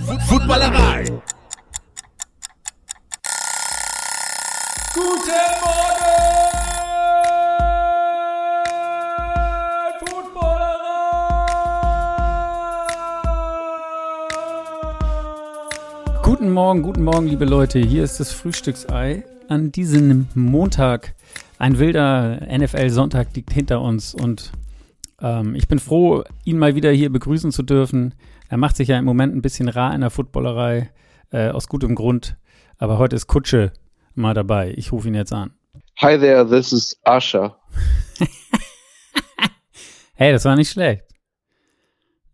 Footballerei. Guten Morgen, Footballerei! Guten Morgen, guten Morgen, liebe Leute. Hier ist das Frühstücksei an diesem Montag. Ein wilder NFL-Sonntag liegt hinter uns und ähm, ich bin froh, ihn mal wieder hier begrüßen zu dürfen. Er macht sich ja im Moment ein bisschen rar in der Footballerei, äh, aus gutem Grund. Aber heute ist Kutsche mal dabei. Ich rufe ihn jetzt an. Hi there, this is Asha. Hey, das war nicht schlecht.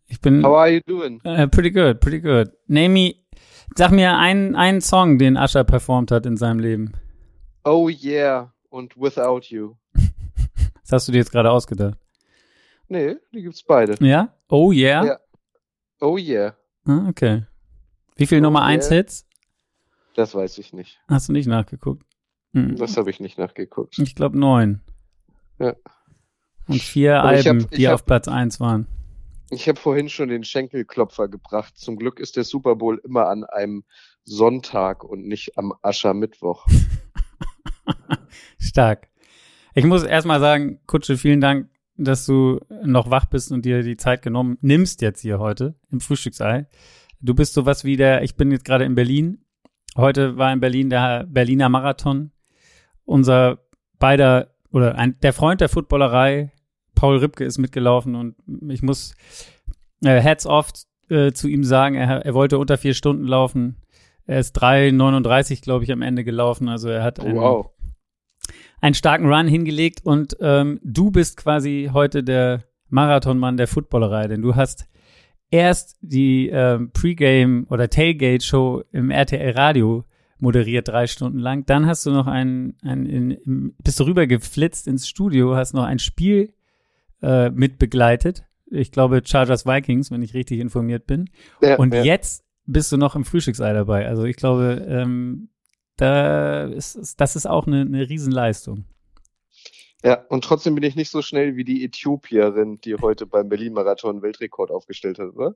Ich bin How are you doing? äh, pretty good, pretty good. Name me, sag mir einen, einen Song, den Ascher performt hat in seinem Leben. Oh yeah, und Without You. Das hast du dir jetzt gerade ausgedacht. Nee, die gibt's beide. Ja? Oh yeah? Ja. Oh yeah, Ah, okay. Wie viel Oh Nummer 1 yeah. Hits? das weiß ich nicht. Hast du nicht nachgeguckt? Hm. Das habe ich nicht nachgeguckt. Ich glaube neun. Ja. Und vier Aber Alben, hab- die hab- auf Platz 1 waren. Ich habe vorhin schon den Schenkelklopfer gebracht. Zum Glück ist der Super Bowl immer an einem Sonntag und nicht am Aschermittwoch. Stark. Ich muss erstmal sagen, Kutsche, vielen Dank, dass du noch wach bist und dir die Zeit genommen nimmst jetzt hier heute im Frühstücksei. Du bist sowas wie der, ich bin jetzt gerade in Berlin. Heute war in Berlin der Berliner Marathon. Unser beider oder ein, der Freund der Footballerei, Paul Ripke, ist mitgelaufen und ich muss äh, Hats off äh, zu ihm sagen, er, er wollte unter vier Stunden laufen. Er ist 3,39, glaube ich, am Ende gelaufen. Also er hat einen, Wow. Einen starken Run hingelegt und ähm, du bist quasi heute der Marathonmann der Footballerei, denn du hast erst die ähm, Pre-Game oder Tailgate-Show im RTL Radio moderiert drei Stunden lang. Dann hast du noch ein, ein in, im, bist du rüber geflitzt ins Studio, hast noch ein Spiel äh, mit begleitet. Ich glaube Chargers Vikings, wenn ich richtig informiert bin. Ja, Und ja. jetzt bist du noch im Frühstücksei dabei. Also ich glaube, ähm, da ist, ist, das ist auch eine, eine Riesenleistung. ja, und trotzdem bin ich nicht so schnell wie die Äthiopierin, die heute beim Berlin-Marathon Weltrekord aufgestellt hat, oder?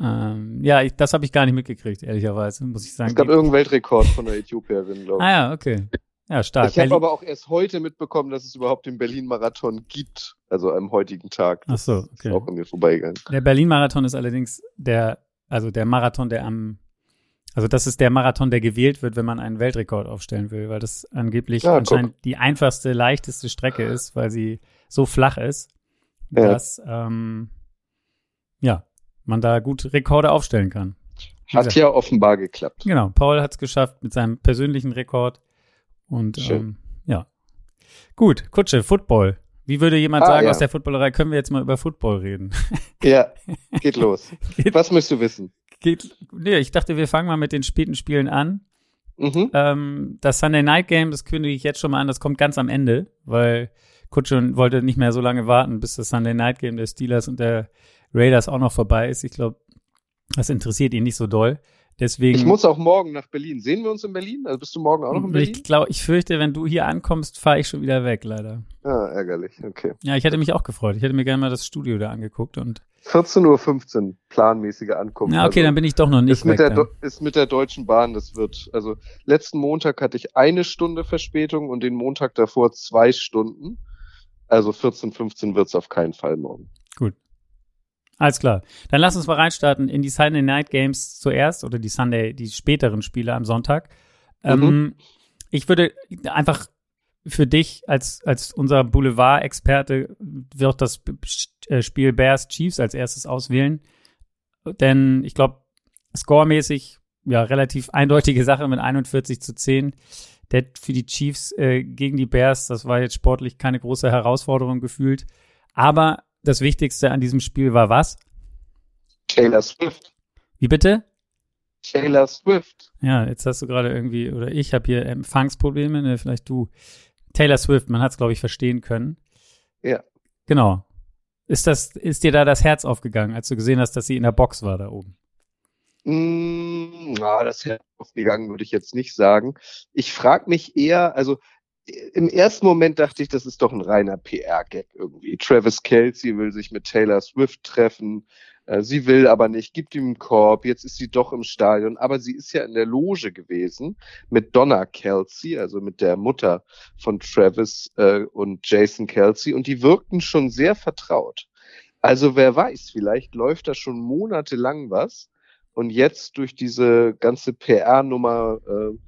Ähm, ja, ich, das habe ich gar nicht mitgekriegt, ehrlicherweise, muss ich sagen. Es gab irgendeinen Weltrekord von der Äthiopierin, glaube ich. ah ja, okay. Ja, stark. Ich habe aber auch erst heute mitbekommen, dass es überhaupt den Berlin-Marathon gibt, also am heutigen Tag. Ach so, Ist okay. auch an mir vorbeigegangen. Der Berlin-Marathon ist allerdings der, also der Marathon, der am, also das ist der Marathon, der gewählt wird, wenn man einen Weltrekord aufstellen will, weil das angeblich Ja, anscheinend die einfachste, leichteste Strecke ist, weil sie so flach ist, Ja. dass, ähm, ja, man da gut Rekorde aufstellen kann. Hat ja offenbar geklappt. Genau, Paul hat es geschafft mit seinem persönlichen Rekord. Und ähm, ja. Gut, Kutsche, Football. Wie würde jemand Ah, sagen ja. aus der Footballerei, können wir jetzt mal über Football reden? Ja, geht los. Geht- Was möchtest du wissen? Geht, nee, ich dachte, wir fangen mal mit den späten Spielen an. Mhm. Ähm, das Sunday Night Game, das kündige ich jetzt schon mal an, das kommt ganz am Ende, weil Kutsche wollte nicht mehr so lange warten, bis das Sunday Night Game der Steelers und der Raiders auch noch vorbei ist. Ich glaube, das interessiert ihn nicht so doll. Deswegen. Ich muss auch morgen nach Berlin. Sehen wir uns in Berlin? Also bist du morgen auch noch in Berlin? Ich glaube, ich fürchte, wenn du hier ankommst, fahre ich schon wieder weg, leider. Ah, ärgerlich. Okay. Ja, ich hätte mich auch gefreut. Ich hätte mir gerne mal das Studio da angeguckt und. 14.15 Uhr, planmäßige Ankunft. Ja, okay, also, dann bin ich doch noch nicht ist mit, weg. der ist mit der Deutschen Bahn, das wird, also letzten Montag hatte ich eine Stunde Verspätung und den Montag davor zwei Stunden. Also 14, 15 wird's auf keinen Fall morgen. Alles klar. Dann lass uns mal reinstarten in die Sunday Night Games zuerst oder die Sunday, die späteren Spiele am Sonntag. Ähm, ich würde einfach für dich als, als unser Boulevard-Experte wird das äh, Spiel Bears Chiefs als erstes auswählen. Denn ich glaube, scoremäßig, ja, relativ eindeutige Sache mit 41 zu 10. Der für die Chiefs äh, gegen die Bears, das war jetzt sportlich keine große Herausforderung gefühlt. Aber das Wichtigste an diesem Spiel war was? Taylor Swift. Wie bitte? Taylor Swift. Ja, jetzt hast du gerade irgendwie, oder ich habe hier Empfangsprobleme, ne, vielleicht du. Taylor Swift, man hat es, glaube ich, verstehen können. Ja. Genau. Ist das, ist dir da das Herz aufgegangen, als du gesehen hast, dass sie in der Box war da oben? Mm, na, das hätte aufgegangen, würde ich jetzt nicht sagen. Ich frage mich eher, also im ersten Moment dachte ich, das ist doch ein reiner PR-Gag irgendwie. Travis Kelsey will sich mit Taylor Swift treffen. Äh, sie will aber nicht, gibt ihm einen Korb, jetzt ist sie doch im Stadion, aber sie ist ja in der Loge gewesen mit Donna Kelsey, also mit der Mutter von Travis äh, und Jason Kelsey und die wirkten schon sehr vertraut. Also wer weiß, vielleicht läuft da schon monatelang was und jetzt durch diese ganze PR-Nummer, äh,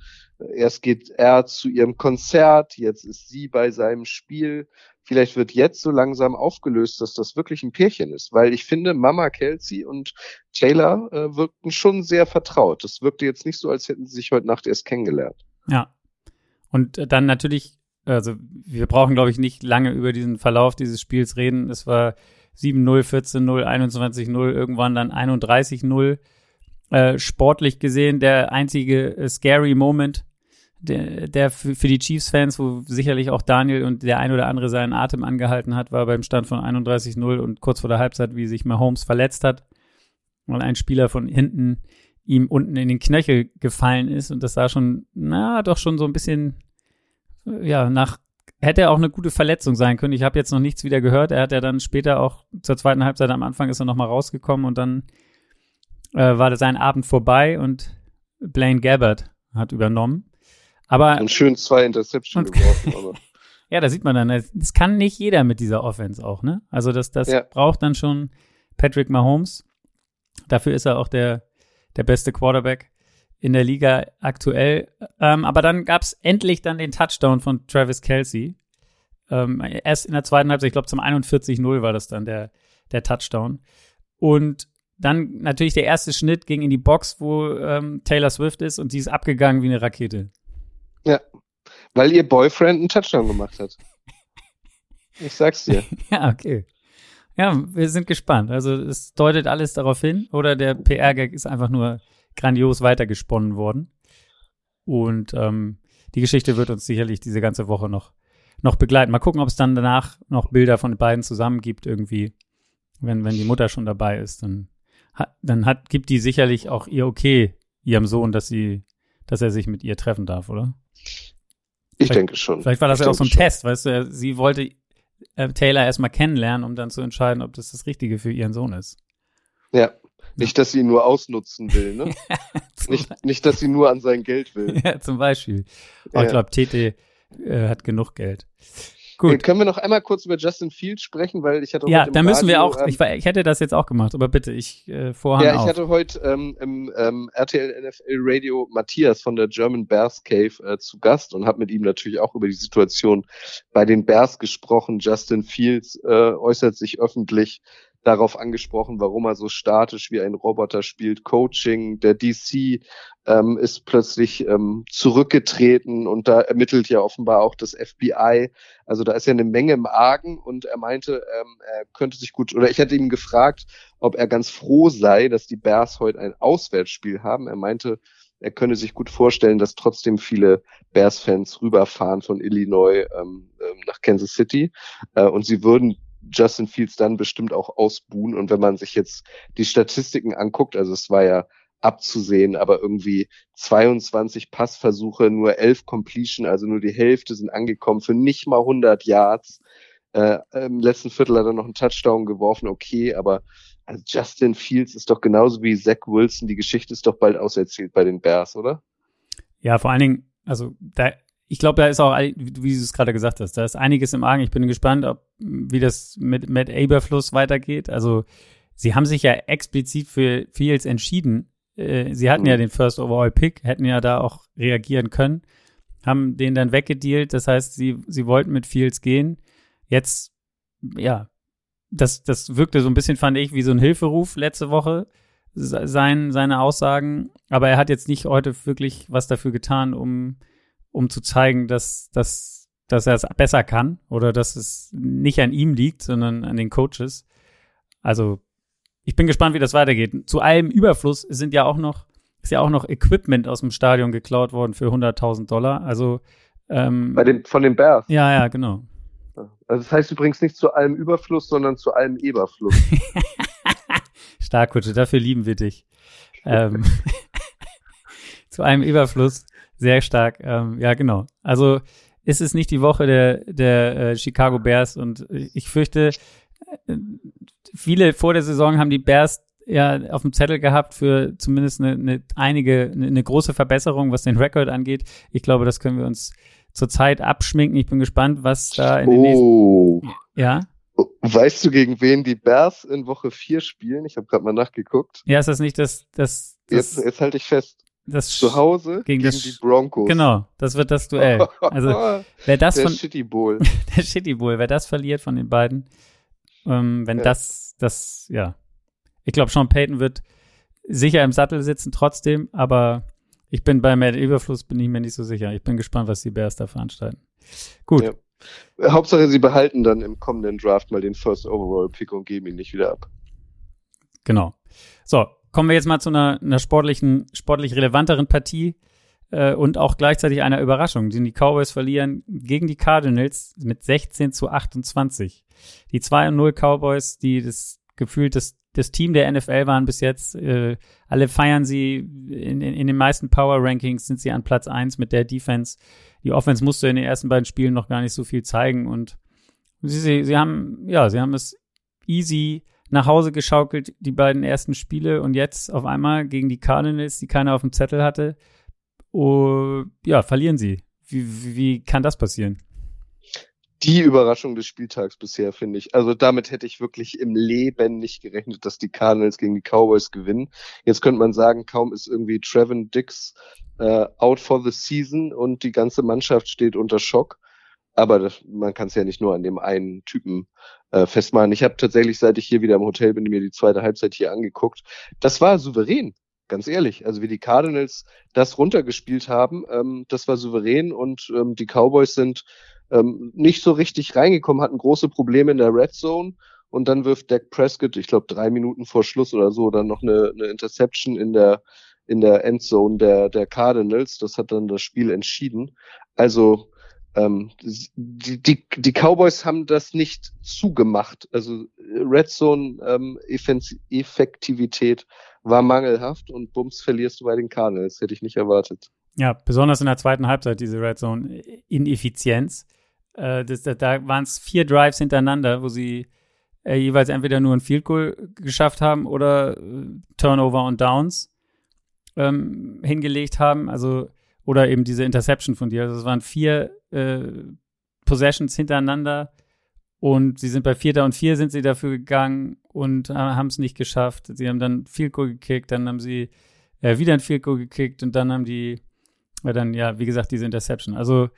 erst geht er zu ihrem Konzert, jetzt ist sie bei seinem Spiel, vielleicht wird jetzt so langsam aufgelöst, dass das wirklich ein Pärchen ist, weil ich finde, Mama Kelsey und Taylor äh, wirkten schon sehr vertraut. Das wirkte jetzt nicht so, als hätten sie sich heute Nacht erst kennengelernt. Ja. Und äh, dann natürlich, also wir brauchen, glaube ich, nicht lange über diesen Verlauf dieses Spiels reden. Es war 7-0, 14-0, 21-0, irgendwann dann 31-0. Äh, sportlich gesehen der einzige äh, scary Moment der, der für, für die Chiefs-Fans, wo sicherlich auch Daniel und der ein oder andere seinen Atem angehalten hat, war beim Stand von 31-0 und kurz vor der Halbzeit, wie sich Mahomes verletzt hat, weil ein Spieler von hinten ihm unten in den Knöchel gefallen ist und das sah schon, na, doch schon so ein bisschen, ja, nach, hätte auch eine gute Verletzung sein können. Ich habe jetzt noch nichts wieder gehört. Er hat ja dann später auch zur zweiten Halbzeit am Anfang ist er nochmal rausgekommen und dann äh, war sein Abend vorbei und Blaine Gabbard hat übernommen. Aber und schön zwei Interceptions geworfen. Aber. ja, da sieht man dann, das kann nicht jeder mit dieser Offense auch, ne? Also das, das ja. braucht dann schon Patrick Mahomes. Dafür ist er auch der, der beste Quarterback in der Liga aktuell. Ähm, aber dann gab es endlich dann den Touchdown von Travis Kelsey. Ähm, erst in der zweiten Halbzeit, ich glaube zum 41-0 war das dann der, der Touchdown. Und dann natürlich der erste Schnitt ging in die Box, wo ähm, Taylor Swift ist und sie ist abgegangen wie eine Rakete. Ja, weil ihr Boyfriend einen Touchdown gemacht hat. Ich sag's dir. ja, okay. Ja, wir sind gespannt. Also es deutet alles darauf hin oder der PR-Gag ist einfach nur grandios weitergesponnen worden. Und ähm, die Geschichte wird uns sicherlich diese ganze Woche noch, noch begleiten. Mal gucken, ob es dann danach noch Bilder von den beiden zusammen gibt irgendwie. Wenn, wenn die Mutter schon dabei ist, dann, dann hat, gibt die sicherlich auch ihr Okay ihrem Sohn, dass sie, dass er sich mit ihr treffen darf, oder? Ich vielleicht, denke schon. Vielleicht war das ich ja auch so ein schon. Test, weißt du, sie wollte äh, Taylor erstmal kennenlernen, um dann zu entscheiden, ob das das Richtige für ihren Sohn ist. Ja. Nicht, dass sie ihn nur ausnutzen will, ne? nicht, nicht, dass sie nur an sein Geld will. Ja, zum Beispiel. Aber ja. ich glaube, Tete äh, hat genug Geld. Gut. Äh, können wir noch einmal kurch über Justin Fields sprechen, weil ich hatte Ja, da müssen wir auch, ähm, ich, ich, hätte das jetzt auch gemacht, aber bitte, ich äh, vorhang Ja, ich auf. hatte heute ähm, im ähm, RTL NFL Radio Matthias von der German Bears Cave äh, zu Gast und habe mit ihm natürlich auch über die Situation bei den Bears gesprochen. Justin Fields äh, äußert sich öffentlich darauf angesprochen, warum er so statisch wie ein Roboter spielt. Coaching, der DC ähm, ist plötzlich ähm, zurückgetreten und da ermittelt ja offenbar auch das FBI. Also da ist ja eine Menge im Argen und er meinte, ähm, er könnte sich gut, oder ich hätte ihm gefragt, ob er ganz froh sei, dass die Bears heute ein Auswärtsspiel haben. Er meinte, er könne sich gut vorstellen, dass trotzdem viele Bears-Fans rüberfahren von Illinois ähm, ähm nach Kansas City äh, und sie würden Justin Fields dann bestimmt auch ausbuhen. Und wenn man sich jetzt die Statistiken anguckt, also es war ja abzusehen, aber irgendwie 22 Passversuche, nur 11 Completion, also nur die Hälfte sind angekommen für nicht mal 100 Yards. Äh, Im letzten Viertel hat er noch einen Touchdown geworfen, okay, aber also Justin Fields ist doch genauso wie Zach Wilson, die Geschichte ist doch bald auserzählt bei den Bears, oder? Ja, vor allen Dingen, also da ich glaube, da ist auch, wie du es gerade gesagt hast, da ist einiges im Argen. Ich bin gespannt, ob, wie das mit Matt Aberfluss weitergeht. Also, sie haben sich ja explizit für Fields entschieden. Äh, sie hatten mhm. ja den First Overall Pick, hätten ja da auch reagieren können, haben den dann weggedealt. Das heißt, sie, sie wollten mit Fields gehen. Jetzt, ja, das, das wirkte so ein bisschen, fand ich, wie so ein Hilferuf letzte Woche, sein, seine Aussagen. Aber er hat jetzt nicht heute wirklich was dafür getan, um um zu zeigen, dass, dass, dass er es besser kann oder dass es nicht an ihm liegt, sondern an den Coaches. Also ich bin gespannt, wie das weitergeht. Zu allem Überfluss sind ja auch noch, ist ja auch noch Equipment aus dem Stadion geklaut worden für 100.000 Dollar. Also ähm, Bei den, von den Bears. Ja, ja, genau. Also das heißt übrigens nicht zu allem Überfluss, sondern zu allem Eberfluss. Stark, Kutsche, dafür lieben wir dich. ähm, zu einem Überfluss sehr stark. Ähm, ja, genau. Also ist es nicht die Woche der, der äh, Chicago Bears und ich fürchte, äh, viele vor der Saison haben die Bears ja auf dem Zettel gehabt für zumindest eine, eine einige, eine, eine große Verbesserung, was den Rekord angeht. Ich glaube, das können wir uns zurzeit abschminken. Ich bin gespannt, was da in den Oh. nächsten. Ja? Weißt du, gegen wen die Bears in Woche 4 spielen? Ich habe gerade mal nachgeguckt. Ja, ist das nicht das, das, das, Jetzt, jetzt halte ich fest. Das Zu Hause Gegen gegen, die Broncos. Genau, das wird das Duell. Also, wer das der von Shitty Bowl. der Shitty Bowl, wer das verliert von den beiden, ähm, wenn Ja. das, das, ja. Ich glaube, Sean Payton wird sicher im Sattel sitzen trotzdem, aber ich bin bei Matt Überfluss, bin ich mir nicht so sicher. Ich bin gespannt, was die Bears da veranstalten. Gut, Ja. Hauptsache, sie behalten dann im kommenden Draft mal den First Overall Pick und geben ihn nicht wieder ab. genau. So, kommen wir jetzt mal zu einer, einer sportlichen, sportlich relevanteren Partie äh, und auch gleichzeitig einer Überraschung. Die Cowboys verlieren gegen die Cardinals mit 16 zu 28. Die 2 und 0 Cowboys, die das gefühlt das, das Team der NFL waren bis jetzt, äh, alle feiern sie in, in, in den meisten Power Rankings sind sie an Platz 1 mit der Defense. Die Offense musste in den ersten beiden Spielen noch gar nicht so viel zeigen und sie, sie, sie haben, ja, sie haben es easy nach Hause geschaukelt, die beiden ersten Spiele und jetzt auf einmal gegen die Cardinals, die keiner auf dem Zettel hatte, oh, ja, verlieren sie. Wie, wie, wie kann das passieren? Die Überraschung des Spieltags bisher, finde ich. Also damit hätte ich wirklich im Leben nicht gerechnet, dass die Cardinals gegen die Cowboys gewinnen. Jetzt könnte man sagen, kaum ist irgendwie Trevin Dix äh, out for the season und die ganze Mannschaft steht unter Schock. Aber das, man kann es ja nicht nur an dem einen Typen äh, festmachen. Ich habe tatsächlich, seit ich hier wieder im Hotel bin, mir die zweite Halbzeit hier angeguckt. Das war souverän, ganz ehrlich. Also wie die Cardinals das runtergespielt haben, ähm, das war souverän und ähm, die Cowboys sind ähm, nicht so richtig reingekommen, hatten große Probleme in der Red Zone und dann wirft Dak Prescott, ich glaube drei Minuten vor Schluss oder so, dann noch eine, eine Interception in der in der Endzone der der Cardinals. Das hat dann das Spiel entschieden. Also ähm, die, die, die Cowboys haben das nicht zugemacht. Also Red Zone ähm, Effektivität war mangelhaft und bums verlierst du bei den Cardinals. Hätte ich nicht erwartet. Ja, besonders in der zweiten Halbzeit, diese Red Zone Ineffizienz. Äh, da da waren es vier Drives hintereinander, wo sie äh, jeweils entweder nur ein Field Goal geschafft haben oder äh, Turnover und Downs ähm, hingelegt haben. Also, oder eben diese Interception von dir. Also es waren vier äh, Possessions hintereinander und sie sind bei Vierter und Vier sind sie dafür gegangen und äh, haben es nicht geschafft. Sie haben dann Field Goal gekickt, dann haben sie äh, wieder ein Field Goal gekickt und dann haben die weil dann, ja, wie gesagt, diese Interception. Also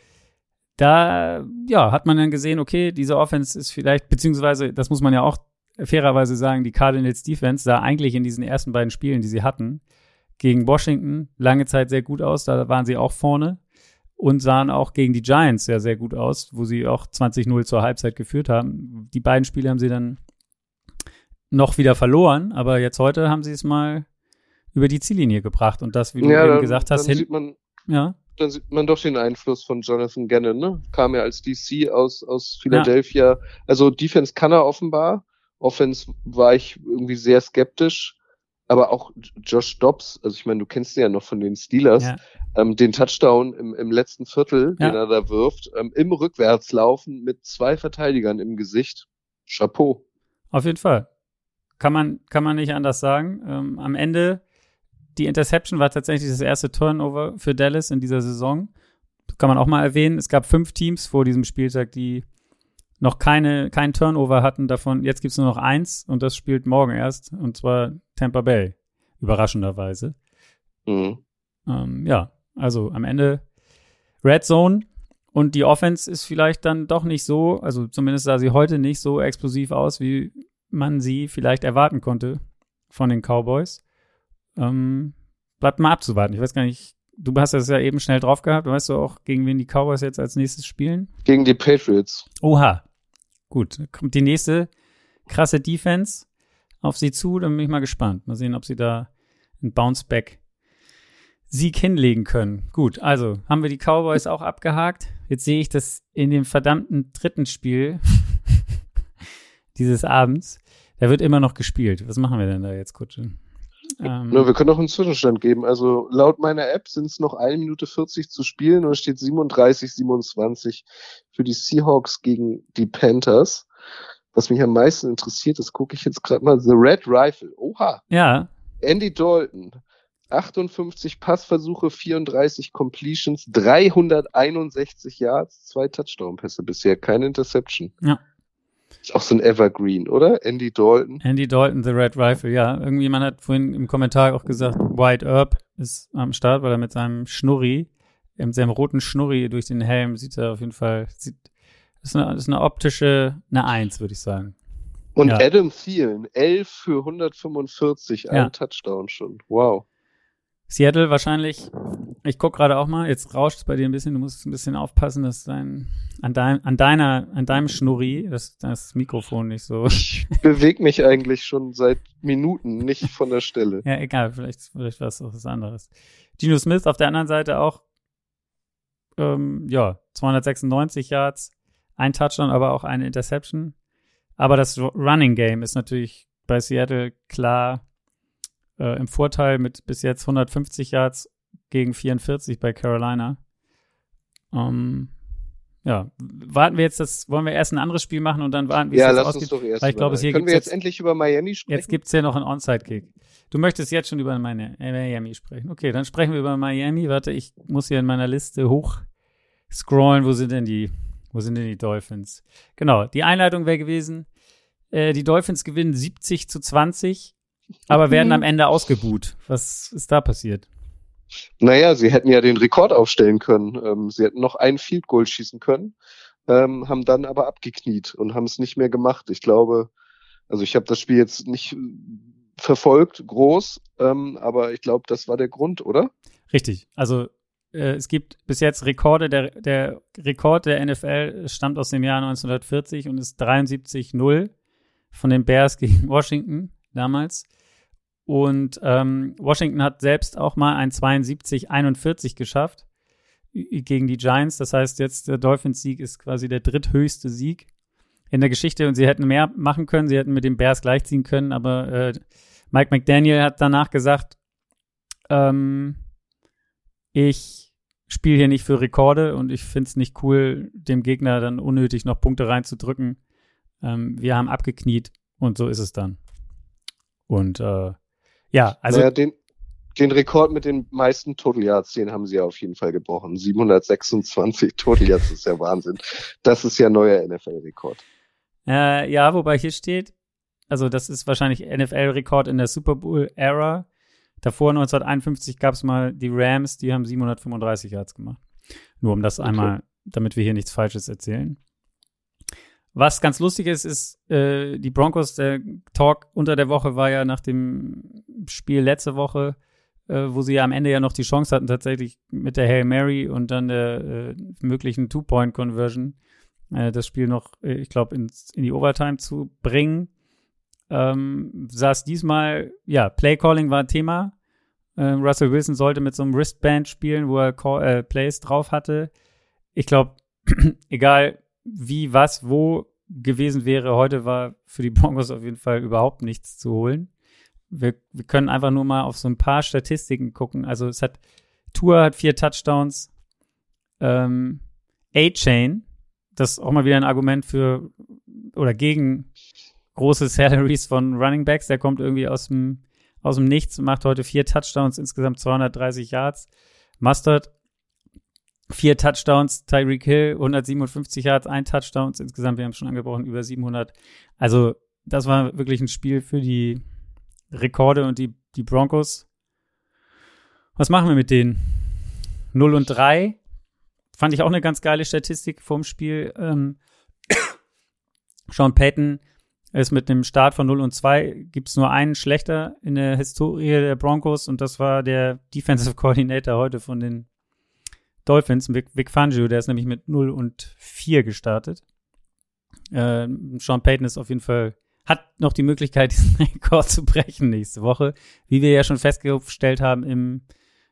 da, ja, hat man dann gesehen, okay, diese Offense ist vielleicht, beziehungsweise, das muss man ja auch fairerweise sagen, die Cardinals Defense sah eigentlich in diesen ersten beiden Spielen, die sie hatten, gegen Washington lange Zeit sehr gut aus. Da waren sie auch vorne und sahen auch gegen die Giants sehr, sehr gut aus, wo sie auch 20-0 zur Halbzeit geführt haben. Die beiden Spiele haben sie dann noch wieder verloren, aber jetzt heute haben sie es mal über die Ziellinie gebracht und das, wie du eben dann, gesagt hast, dann sieht man ja, dann sieht man doch den Einfluss von Jonathan Gannon, ne? Kam ja als DC aus, aus Philadelphia. Also Defense kann er offenbar. Offense war ich irgendwie sehr skeptisch. Aber auch Josh Dobbs, also ich meine, du kennst ihn ja noch von den Steelers, Ja. ähm, den Touchdown im, im letzten Viertel, Ja. den er da wirft, ähm, im Rückwärtslaufen mit zwei Verteidigern im Gesicht. Chapeau. Auf jeden Fall. Kann man, kann man nicht anders sagen. Ähm, am Ende, die Interception war tatsächlich das erste Turnover für Dallas in dieser Saison. Kann man auch mal erwähnen. Es gab fünf Teams vor diesem Spieltag, die noch keine, keinen Turnover hatten. Davon, jetzt gibt es nur noch eins und das spielt morgen erst. Und zwar Tampa Bay. Überraschenderweise. Mhm. Ähm, ja, also am Ende Red Zone und die Offense ist vielleicht dann doch nicht so, also zumindest sah sie heute nicht so explosiv aus, wie man sie vielleicht erwarten konnte von den Cowboys. Ähm, bleibt mal abzuwarten. Ich weiß gar nicht, du hast das ja eben schnell drauf gehabt. Weißt du auch, gegen wen die Cowboys jetzt als nächstes spielen? Gegen die Patriots. Oha. Gut, kommt die nächste krasse Defense auf sie zu. Dann bin ich mal gespannt. Mal sehen, ob sie da einen Bounce-Back Sieg hinlegen können. Gut, also haben wir die Cowboys auch abgehakt. Jetzt sehe ich das in dem verdammten dritten Spiel dieses Abends. Da wird immer noch gespielt. Was machen wir denn da jetzt, Kutsche? Ähm, Nur, wir können noch einen Zwischenstand geben. Also laut meiner App sind es noch 1 Minute 40 zu spielen und es steht 37, 27 für die Seahawks gegen die Panthers. Was mich am meisten interessiert, das gucke ich jetzt gerade mal, The Red Rifle. Oha. Ja. Andy Dalton. 58 Passversuche, 34 Completions, 361 Yards, zwei Touchdown-Pässe bisher, keine Interception. Ja. Ist auch so ein Evergreen, oder? Andy Dalton. Andy Dalton, The Red Rifle, ja. Irgendjemand hat vorhin im Kommentar auch gesagt, White Herb ist am Start, weil er mit seinem Schnurri, mit seinem roten Schnurri durch den Helm sieht er auf jeden Fall, sieht, ist eine, ist eine optische, eine Eins, würde ich sagen. Und Ja. Adam Thielen, 11 für 145, ein Ja. Touchdown schon. Wow. Seattle wahrscheinlich, ich guck gerade auch mal, jetzt rauscht es bei dir ein bisschen, du musst ein bisschen aufpassen, dass dein, an, dein, an deiner, an deinem Schnurri, dass das Mikrofon nicht so, Ich bewege mich eigentlich schon seit Minuten nicht von der Stelle. ja, egal, vielleicht, vielleicht war es auch was anderes. Gino Smith auf der anderen Seite auch, ähm, ja, 296 Yards, ein Touchdown, aber auch eine Interception. Aber das Ru- Running Game ist natürlich bei Seattle klar äh, im Vorteil mit bis jetzt 150 Yards gegen 44 bei Carolina. Ähm, ja, warten wir jetzt das, wollen wir erst ein anderes Spiel machen und dann warten, wie Ja, es jetzt lass uns doch erst Weil ich glaube, es hier Können wir gibt's jetzt endlich über Miami sprechen? Jetzt gibt's ja noch einen Onside-Kick. Du möchtest jetzt schon über meine äh, Miami sprechen. Okay, dann sprechen wir über Miami. Warte, ich muss hier in meiner Liste hoch scrollen. Wo sind denn die, wo sind denn die Dolphins? Genau, die Einleitung wäre gewesen, äh, die Dolphins gewinnen 70 zu 20, aber werden am Ende ausgebuht. Was ist da passiert? Naja, sie hätten ja den Rekord aufstellen können. Ähm, sie hätten noch ein Field Goal schießen können, ähm, haben dann aber abgekniet und haben es nicht mehr gemacht. Ich glaube, also ich habe das Spiel jetzt nicht äh, verfolgt, groß, ähm, aber ich glaube, das war der Grund, oder? Richtig. Also äh, es gibt bis jetzt Rekorde. Der, der Rekord der NFL stammt aus dem Jahr 1940 und ist 73-0 von den Bears gegen Washington damals. Und ähm, Washington hat selbst auch mal ein 72-41 geschafft gegen die Giants. Das heißt, jetzt der Dolphins-Sieg ist quasi der dritthöchste Sieg in der Geschichte und sie hätten mehr machen können. Sie hätten mit den Bears gleichziehen können, aber äh, Mike McDaniel hat danach gesagt, ähm, ich spiele hier nicht für Rekorde und ich finde es nicht cool, dem Gegner dann unnötig noch Punkte reinzudrücken. Ähm, wir haben abgekniet und so ist es dann. Und äh, ja, also naja, den, den Rekord mit den meisten Total Yards, den haben sie ja auf jeden Fall gebrochen. 726 Total Yards ist ja Wahnsinn. Das ist ja neuer NFL-Rekord. Äh, ja, wobei hier steht, also das ist wahrscheinlich NFL-Rekord in der Super Bowl-Ära. Davor 1951 gab es mal die Rams, die haben 735 Yards gemacht. Nur um das Okay. einmal, damit wir hier nichts Falsches erzählen. Was ganz lustig ist, ist, äh, die Broncos, der Talk unter der Woche war ja nach dem Spiel letzte Woche, äh, wo sie ja am Ende ja noch die Chance hatten, tatsächlich mit der Hail Mary und dann der äh, möglichen Two-Point-Conversion äh, das Spiel noch, äh, ich glaube, in die Overtime zu bringen. Ähm, saß diesmal, ja, Play-Calling war Thema. Äh, Russell Wilson sollte mit so einem Wristband spielen, wo er Call, äh, Plays drauf hatte. Ich glaube, egal wie, was, wo gewesen wäre, heute war für die Broncos auf jeden Fall überhaupt nichts zu holen. Wir, wir können einfach nur mal auf so ein paar Statistiken gucken. Also es hat, Tour hat vier Touchdowns, ähm, A-Chain, das ist auch mal wieder ein Argument für oder gegen große Salaries von Running Backs. Der kommt irgendwie aus dem, aus dem Nichts macht heute vier Touchdowns, insgesamt 230 Yards. Mustard, vier Touchdowns. Tyreek Hill, 157 Yards, ein Touchdowns. Insgesamt, wir haben es schon angebrochen, über 700. Also, das war wirklich ein Spiel für die Rekorde und die, die Broncos. Was machen wir mit denen? 0 und 3. Fand ich auch eine ganz geile Statistik vom Spiel. Ähm, Sean Payton ist mit einem Start von 0 und 2, gibt es nur einen schlechter in der Historie der Broncos und das war der Defensive Coordinator heute von den Dolphins, Vic, Vic Fangio, der ist nämlich mit 0 und 4 gestartet. Äh, Sean Payton ist auf jeden Fall, hat noch die Möglichkeit, diesen Rekord zu brechen nächste Woche, wie wir ja schon festgestellt haben im,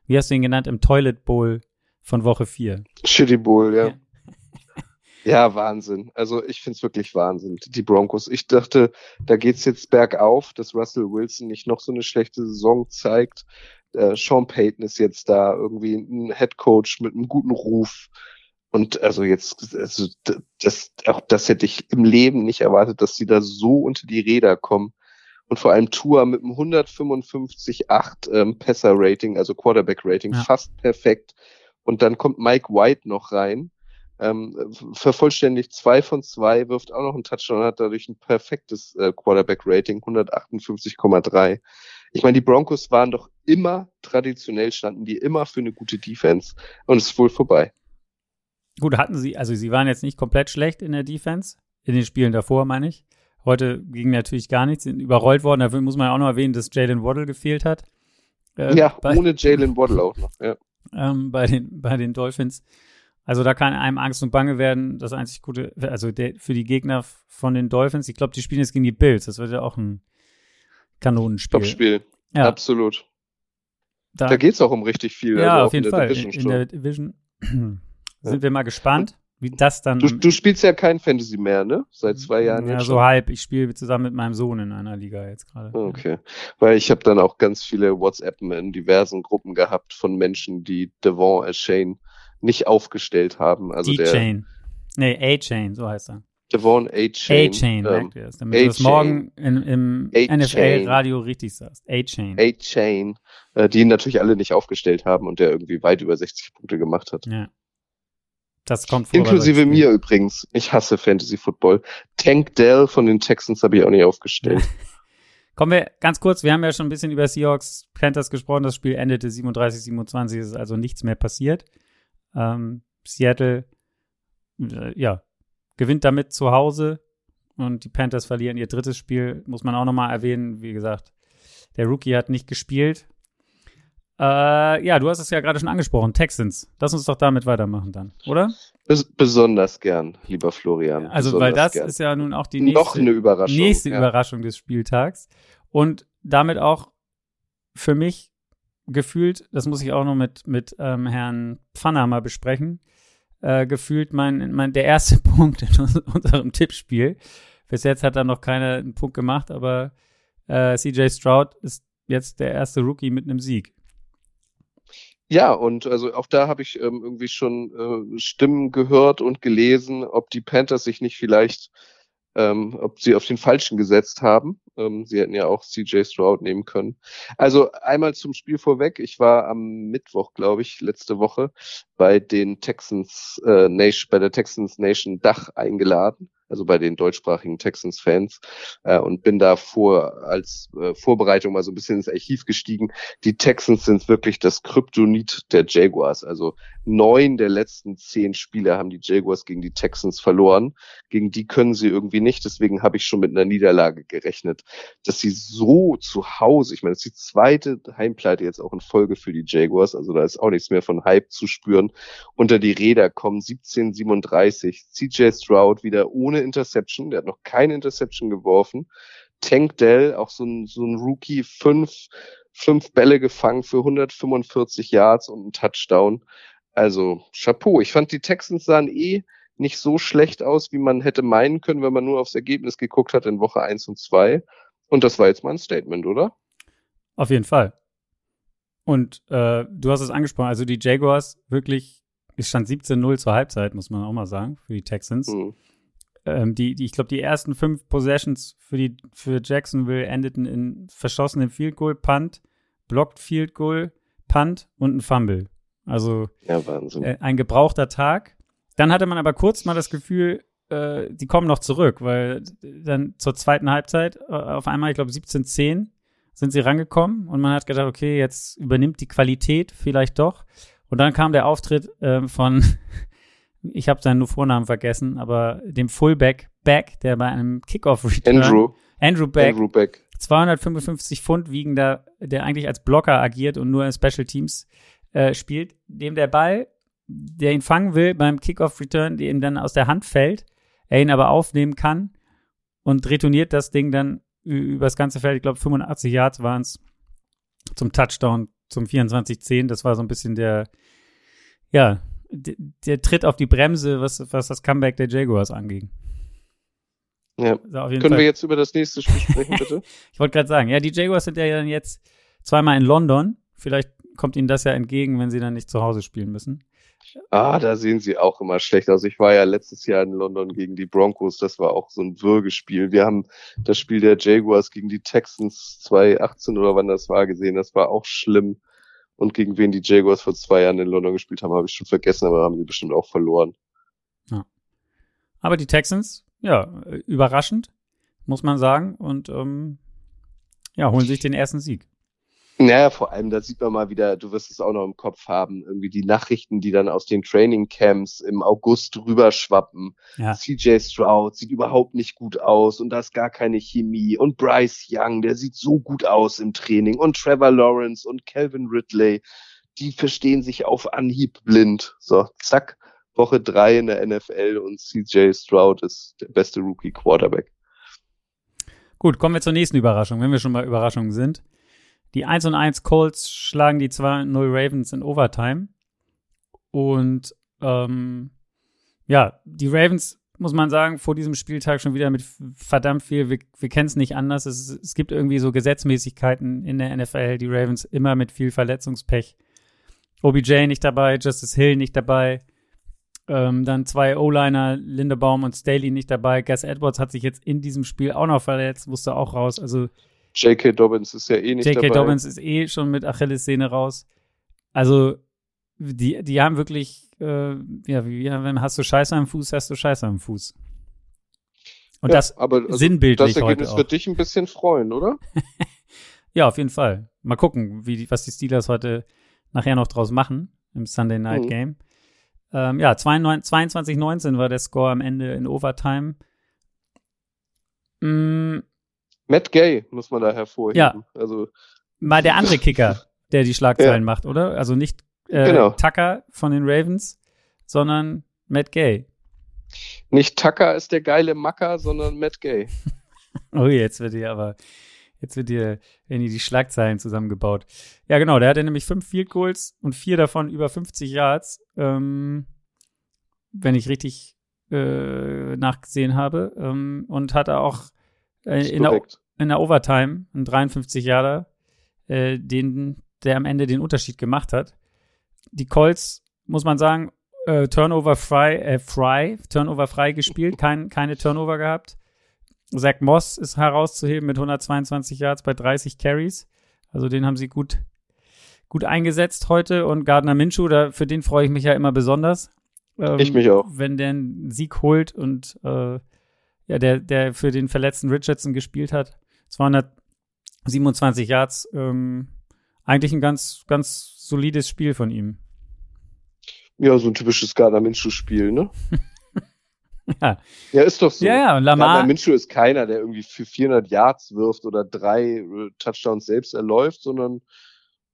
wie hast du ihn genannt, im Toilet Bowl von Woche 4. Shitty Bowl, ja. Ja. Ja, Wahnsinn. Also ich find's wirklich Wahnsinn. Die Broncos. Ich dachte, da geht's jetzt bergauf, dass Russell Wilson nicht noch so eine schlechte Saison zeigt. Äh, Sean Payton ist jetzt da irgendwie ein Head Coach mit einem guten Ruf. Und also jetzt, also das, auch das hätte ich im Leben nicht erwartet, dass sie da so unter die Räder kommen. Und vor allem Tour mit einem 155,8 ähm, Passer-Rating, also Quarterback-Rating, Ja. fast perfekt. Und dann kommt Mike White noch rein, ähm, vervollständigt zwei von zwei, wirft auch noch einen Touchdown, hat dadurch ein perfektes äh, Quarterback-Rating, 158,3. Ich meine, die Broncos waren doch immer traditionell, standen die immer für eine gute Defense. Und es ist wohl vorbei. Gut, hatten sie, also sie waren jetzt nicht komplett schlecht in der Defense, in den Spielen davor, meine ich. Heute ging natürlich gar nichts, sind überrollt worden. Dafür muss man ja auch noch erwähnen, dass Jalen Waddle gefehlt hat. Äh, ja, bei, ohne Jalen Waddle auch noch. Ja. ähm, bei, den, bei den Dolphins. Also da kann einem Angst und Bange werden. Das einzig Gute, also der, für die Gegner von den Dolphins, ich glaube, die spielen jetzt gegen die Bills. Das wird ja auch ein Kanonenspiel. Top-Spiel. Ja, Absolut. da, Da geht's auch um richtig viel. ja, also auf jeden in Fall. Division In, in der Division sind wir mal gespannt, wie das dann. Du, du spielst ja kein Fantasy mehr, ne? Seit zwei Jahren ja, so schon. halb. Ich spiele zusammen mit meinem Sohn in einer Liga jetzt gerade. Okay. Weil ich habe dann auch ganz viele WhatsAppen in diversen Gruppen gehabt von Menschen, die Devon Ashane nicht aufgestellt haben. Also der D-Chain. Nee, A-Chain, so heißt er. Devon A-Chain. A-Chain, ähm, merkt ihr das, damit du das morgen in, im A-Chain. NFL-Radio richtig sagst. A-Chain. A-Chain, äh, die ihn natürlich alle nicht aufgestellt haben und der irgendwie weit über 60 Punkte gemacht hat. Ja. Das kommt vor. Inklusive mir übrigens. Ich hasse Fantasy Football. Tank Dell von den Texans habe ich auch nicht aufgestellt. Kommen wir ganz kurz, wir haben ja schon ein bisschen über Seahawks Panthers gesprochen. Das Spiel endete 37-27, es ist also nichts mehr passiert. Ähm, Seattle, äh, ja, gewinnt damit zu Hause und die Panthers verlieren ihr drittes Spiel. Muss man auch nochmal erwähnen, wie gesagt, der Rookie hat nicht gespielt. Äh, ja, du hast es ja gerade schon angesprochen, Texans. Lass uns doch damit weitermachen dann, oder? Bes besonders gern, lieber Florian. Also, weil das gern. ist ja nun auch die nächste, noch eine Überraschung. nächste ja. Überraschung des Spieltags. Und damit auch für mich gefühlt, das muss ich auch noch mit, mit ähm, Herrn Pfanner mal besprechen, äh, gefühlt mein, mein, der erste Punkt in uns- unserem Tippspiel. Bis jetzt hat da noch keiner einen Punkt gemacht, aber äh, CJ Stroud ist jetzt der erste Rookie mit einem Sieg. Ja, und also auch da habe ich ähm, irgendwie schon äh, Stimmen gehört und gelesen, ob die Panthers sich nicht vielleicht, ähm, ob sie auf den Falschen gesetzt haben. Ähm, sie hätten ja auch CJ Stroud nehmen können. Also einmal zum Spiel vorweg. Ich war am Mittwoch, glaube ich, letzte Woche bei den Texans äh, Nation, bei der Texans Nation Dach eingeladen. Also bei den deutschsprachigen Texans-Fans äh, und bin da vor als äh, Vorbereitung mal so ein bisschen ins Archiv gestiegen die Texans sind wirklich das Kryptonit der Jaguars. Also neun der letzten zehn Spiele haben die Jaguars gegen die Texans verloren. Gegen die können sie irgendwie nicht. Deswegen habe ich schon mit einer Niederlage gerechnet, dass sie so zu Hause, ich meine, das ist die zweite Heimpleite jetzt auch in Folge für die Jaguars. Also da ist auch nichts mehr von Hype zu spüren. Unter die Räder kommen 17:37. CJ Stroud wieder ohne Interception. Der hat noch keine Interception geworfen. Tank Dell, auch so ein, so ein Rookie, fünf, fünf Bälle gefangen für 145 Yards und einen Touchdown. Also Chapeau. Ich fand, die Texans sahen eh nicht so schlecht aus, wie man hätte meinen können, wenn man nur aufs Ergebnis geguckt hat in Woche eins und zwei. Und das war jetzt mal ein Statement, oder? Auf jeden Fall. Und äh, du hast es angesprochen, also die Jaguars wirklich, es stand 17-0 zur Halbzeit, muss man auch mal sagen, für die Texans. Hm. Ähm, die, die, ich glaube, die ersten fünf Possessions für, die, für Jacksonville endeten in verschossenem Field Goal, Punt, Blocked Field Goal, Punt und ein Fumble. Also Ja, äh, ein gebrauchter Tag. Dann hatte man aber kurz mal das Gefühl, äh, die kommen noch zurück, weil dann zur zweiten Halbzeit äh, auf einmal, ich glaube 17-10, sind sie rangekommen und man hat gedacht, okay, jetzt übernimmt die Qualität vielleicht doch. Und dann kam der Auftritt ähm, von, ich habe seinen nur Vornamen vergessen, aber dem Fullback Back, der bei einem Kickoff-Return, Andrew, Andrew Back, Andrew Beck. 255 Pfund wiegender, der eigentlich als Blocker agiert und nur in Special Teams äh, spielt, dem der Ball, der ihn fangen will beim Kickoff-Return, der ihm dann aus der Hand fällt, er ihn aber aufnehmen kann und retourniert das Ding dann über das ganze Feld. Ich glaube, 85 Yards waren es zum Touchdown, zum 24-10. Das war so ein bisschen der, ja, der, Tritt auf die Bremse, was, was das Comeback der Jaguars anging. Ja. Also Können Fall. wir jetzt über das nächste Spiel sprechen, bitte? Ich wollte gerade sagen, ja, die Jaguars sind ja dann jetzt zweimal in London. Vielleicht kommt ihnen das ja entgegen, wenn sie dann nicht zu Hause spielen müssen. Ah, da sehen sie auch immer schlecht aus. Ich war ja letztes Jahr in London gegen die Broncos. Das war auch so ein Würgespiel. Wir haben das Spiel der Jaguars gegen die Texans 2018 oder wann das war gesehen. Das war auch schlimm. Und gegen wen die Jaguars vor zwei Jahren in London gespielt haben, habe ich schon vergessen, aber haben sie bestimmt auch verloren. Ja. Aber die Texans, ja, überraschend, muss man sagen. Und ähm, ja, holen sich den ersten Sieg. Naja, vor allem, da sieht man mal wieder, du wirst es auch noch im Kopf haben, irgendwie die Nachrichten, die dann aus den Training Camps im August rüberschwappen. Ja. CJ Stroud sieht überhaupt nicht gut aus und da ist gar keine Chemie. Und Bryce Young, der sieht so gut aus im Training. Und Trevor Lawrence und Calvin Ridley, die verstehen sich auf Anhieb blind. So, zack, Woche drei in der NFL und CJ Stroud ist der beste Rookie Quarterback. Gut, kommen wir zur nächsten Überraschung, wenn wir schon bei Überraschungen sind. Die 1 und 1 Colts schlagen die 2 0 Ravens in Overtime. Und ähm, ja, die Ravens, muss man sagen, vor diesem Spieltag schon wieder mit verdammt viel, wir, wir kennen es nicht anders. Es, es gibt irgendwie so Gesetzmäßigkeiten in der NFL, die Ravens immer mit viel Verletzungspech. OBJ nicht dabei, Justice Hill nicht dabei. Ähm, dann zwei O-Liner, Lindebaum und Staley nicht dabei. Gus Edwards hat sich jetzt in diesem Spiel auch noch verletzt, musste auch raus. Also J.K. Dobbins ist ja eh nicht J.K. Dobbins ist eh schon mit Achillessehne raus. Also, die, die haben wirklich, äh, ja, wie, wenn hast du Scheiße am Fuß, hast du Scheiße am Fuß. Und ja, das aber also sinnbildlich das Ergebnis wird dich ein bisschen freuen, oder? Ja, auf jeden Fall. Mal gucken, wie, die- was die Steelers heute nachher noch draus machen im Sunday Night Mhm. Game. Ähm, ja, 22-19 war der Score am Ende in Overtime. Mm, Matt Gay muss man da hervorheben. Ja. Also mal der andere Kicker, der die Schlagzeilen macht, oder? Also nicht äh, Genau. Tucker von den Ravens, sondern Matt Gay. nicht Tucker ist der geile Macker, sondern Matt Gay. Oh, jetzt wird hier aber, jetzt wird hier, hier die Schlagzeilen zusammengebaut. Ja, genau, der hatte nämlich fünf Field Goals und vier davon über 50 Yards, ähm, wenn ich richtig äh, nachgesehen habe. Ähm, und hatte auch äh, in, der, in der Overtime einen 53 Yarder, äh, den, der am Ende den Unterschied gemacht hat. Die Colts, muss man sagen, äh, Turnover frei, äh, frei, Turnover frei gespielt, kein, keine Turnover gehabt. Zach Moss ist herauszuheben mit 122 Yards bei 30 Carries. Also den haben sie gut, gut eingesetzt heute. Und Gardner Minshew, da, für den freue ich mich ja immer besonders. Ähm, Ich mich auch. Wenn der einen Sieg holt und äh, ja, der, der für den verletzten Richardson gespielt hat. 227 Yards. Ähm, eigentlich ein ganz, ganz solides Spiel von ihm. Ja, so ein typisches Gardner Minshew-Spiel, ne? Ja, Ja, ist doch so. ja, ja und Gardner Lamar, Minshew ist keiner, der irgendwie für 400 Yards wirft oder drei äh, Touchdowns selbst erläuft, sondern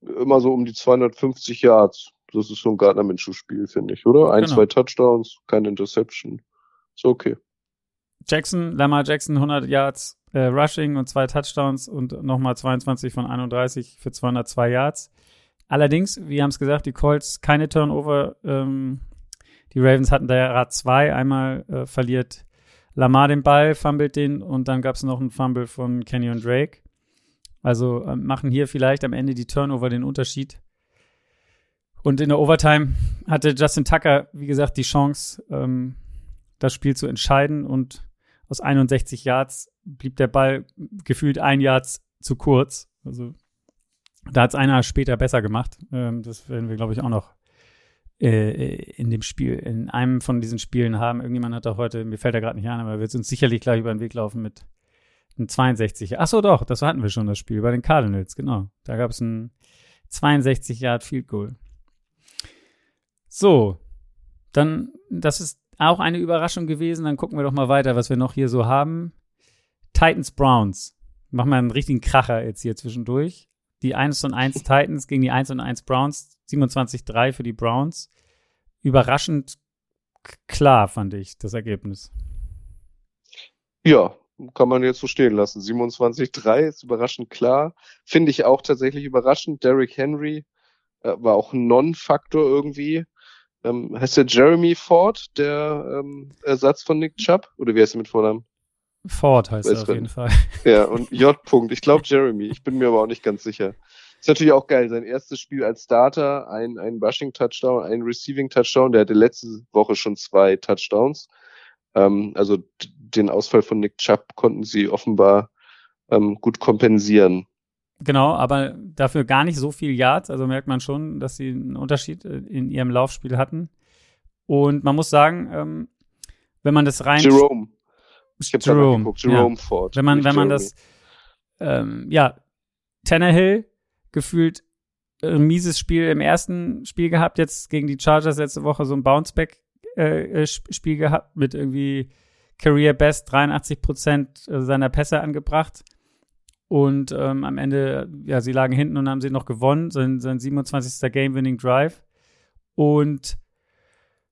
immer so um die 250 Yards. Das ist so ein Gardner Minshew-Spiel, finde ich, oder? Ein, Genau. zwei Touchdowns, keine Interception. Ist okay. Jackson, Lamar Jackson 100 Yards äh, Rushing und zwei Touchdowns und nochmal 22 von 31 für 202 Yards. Allerdings, wir haben es gesagt, die Colts keine Turnover. Ähm, die Ravens hatten da ja Rad zwei. Einmal äh, verliert Lamar den Ball, fummelt den und dann gab es noch einen Fumble von Kenyon Drake. Also ähm, machen hier vielleicht am Ende die Turnover den Unterschied. Und in der Overtime hatte Justin Tucker, wie gesagt, die Chance, ähm, das Spiel zu entscheiden und aus 61 Yards blieb der Ball gefühlt ein Yard zu kurz. Also da hat es einer später besser gemacht. Ähm, das werden wir, glaube ich, auch noch äh, in dem Spiel, in einem von diesen Spielen haben. Irgendjemand hat da heute, mir fällt er gerade nicht an, aber wird uns sicherlich gleich über den Weg laufen mit einem 62. Ach so, doch, das hatten wir schon, das Spiel bei den Cardinals, genau. Da gab es ein 62 Yard Field Goal. So, dann, das ist auch eine Überraschung gewesen. Dann gucken wir doch mal weiter, was wir noch hier so haben. Titans Browns. Machen wir einen richtigen Kracher jetzt hier zwischendurch. Die 1 und 1 Titans gegen die 1 und 1 Browns. 27-3 für die Browns. Überraschend klar, fand ich, das Ergebnis. Ja, kann man jetzt so stehen lassen. 27-3 ist überraschend klar. Finde ich auch tatsächlich überraschend. Derrick Henry äh, war auch ein Non-Faktor irgendwie. Ähm, heißt der Jeremy Ford, der ähm, Ersatz von Nick Chubb? Oder wie heißt er mit Vornamen? Ford heißt er Weiß auf man. jeden Fall. Ja, und J. -Punkt. Ich glaube Jeremy. Ich bin mir aber auch nicht ganz sicher. Ist natürlich auch geil. Sein erstes Spiel als Starter, ein, ein Rushing-Touchdown, ein Receiving-Touchdown. Der hatte letzte Woche schon zwei Touchdowns. Ähm, also den Ausfall von Nick Chubb konnten sie offenbar ähm, gut kompensieren. Genau, aber dafür gar nicht so viel Yards. Also merkt man schon, dass sie einen Unterschied äh, in ihrem Laufspiel hatten. Und man muss sagen, ähm, wenn man das rein. Jerome. Ich habe Jerome, geguckt. Jerome ja. Ford. Wenn man, wenn man das, ähm, ja, Tannehill gefühlt ein mieses Spiel im ersten Spiel gehabt, jetzt gegen die Chargers letzte Woche so ein Bounceback-Spiel äh, gehabt mit irgendwie Career Best 83 Prozent seiner Pässe angebracht. Und ähm, am Ende, ja, sie lagen hinten und haben sie noch gewonnen, sein, sein 27. Game-Winning Drive. Und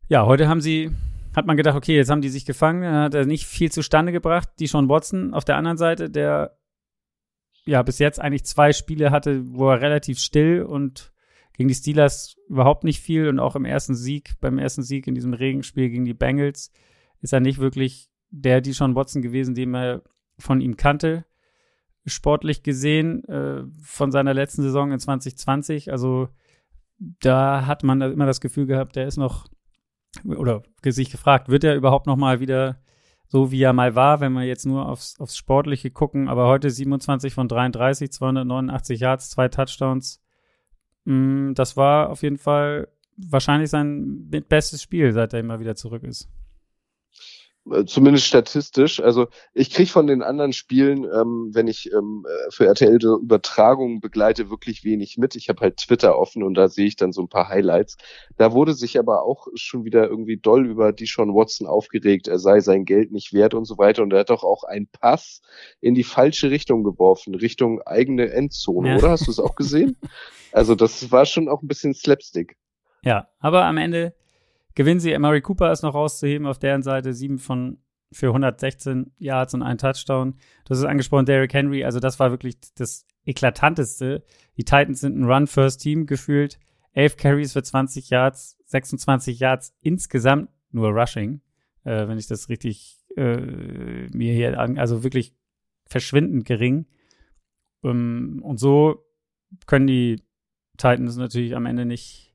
ja, heute haben sie, hat man gedacht, okay, jetzt haben die sich gefangen, dann hat er nicht viel zustande gebracht. Die Sean Watson auf der anderen Seite, der ja bis jetzt eigentlich zwei Spiele hatte, wo er relativ still und gegen die Steelers überhaupt nicht viel und auch im ersten Sieg, beim ersten Sieg in diesem Regenspiel gegen die Bengals, ist er nicht wirklich der die Sean Watson gewesen, den man von ihm kannte, sportlich gesehen, äh, von seiner letzten Saison in 2020. Also da hat man immer das Gefühl gehabt, der ist noch oder sich gefragt, wird er überhaupt noch mal wieder so wie er mal war, wenn wir jetzt nur aufs, aufs Sportliche gucken, aber heute 27 von 33, 289 Yards, zwei Touchdowns. Mm, Das war auf jeden Fall wahrscheinlich sein bestes Spiel, seit er immer wieder zurück ist. Äh, zumindest statistisch. Also ich kriege von den anderen Spielen, ähm, wenn ich ähm, äh, für RTL Übertragungen begleite, wirklich wenig mit. Ich habe halt Twitter offen und da sehe ich dann so ein paar Highlights. Da wurde sich aber auch schon wieder irgendwie doll über die Sean Watson aufgeregt, er sei sein Geld nicht wert und so weiter. Und er hat doch auch einen Pass in die falsche Richtung geworfen, Richtung eigene Endzone, Ja. oder? Hast du es auch gesehen? Also das war schon auch ein bisschen Slapstick. Ja, aber am Ende gewinnen sie. Murray Cooper ist noch rauszuheben auf deren Seite. Sieben von für 116 Yards und ein Touchdown. Das ist angesprochen, Derrick Henry. Also das war wirklich das eklatanteste. Die Titans sind ein Run-First-Team gefühlt. Elf Carries für 20 Yards, 26 Yards insgesamt nur Rushing. Äh, wenn ich das richtig äh, mir hier an, also wirklich verschwindend gering. Ähm, und so können die Titans natürlich am Ende nicht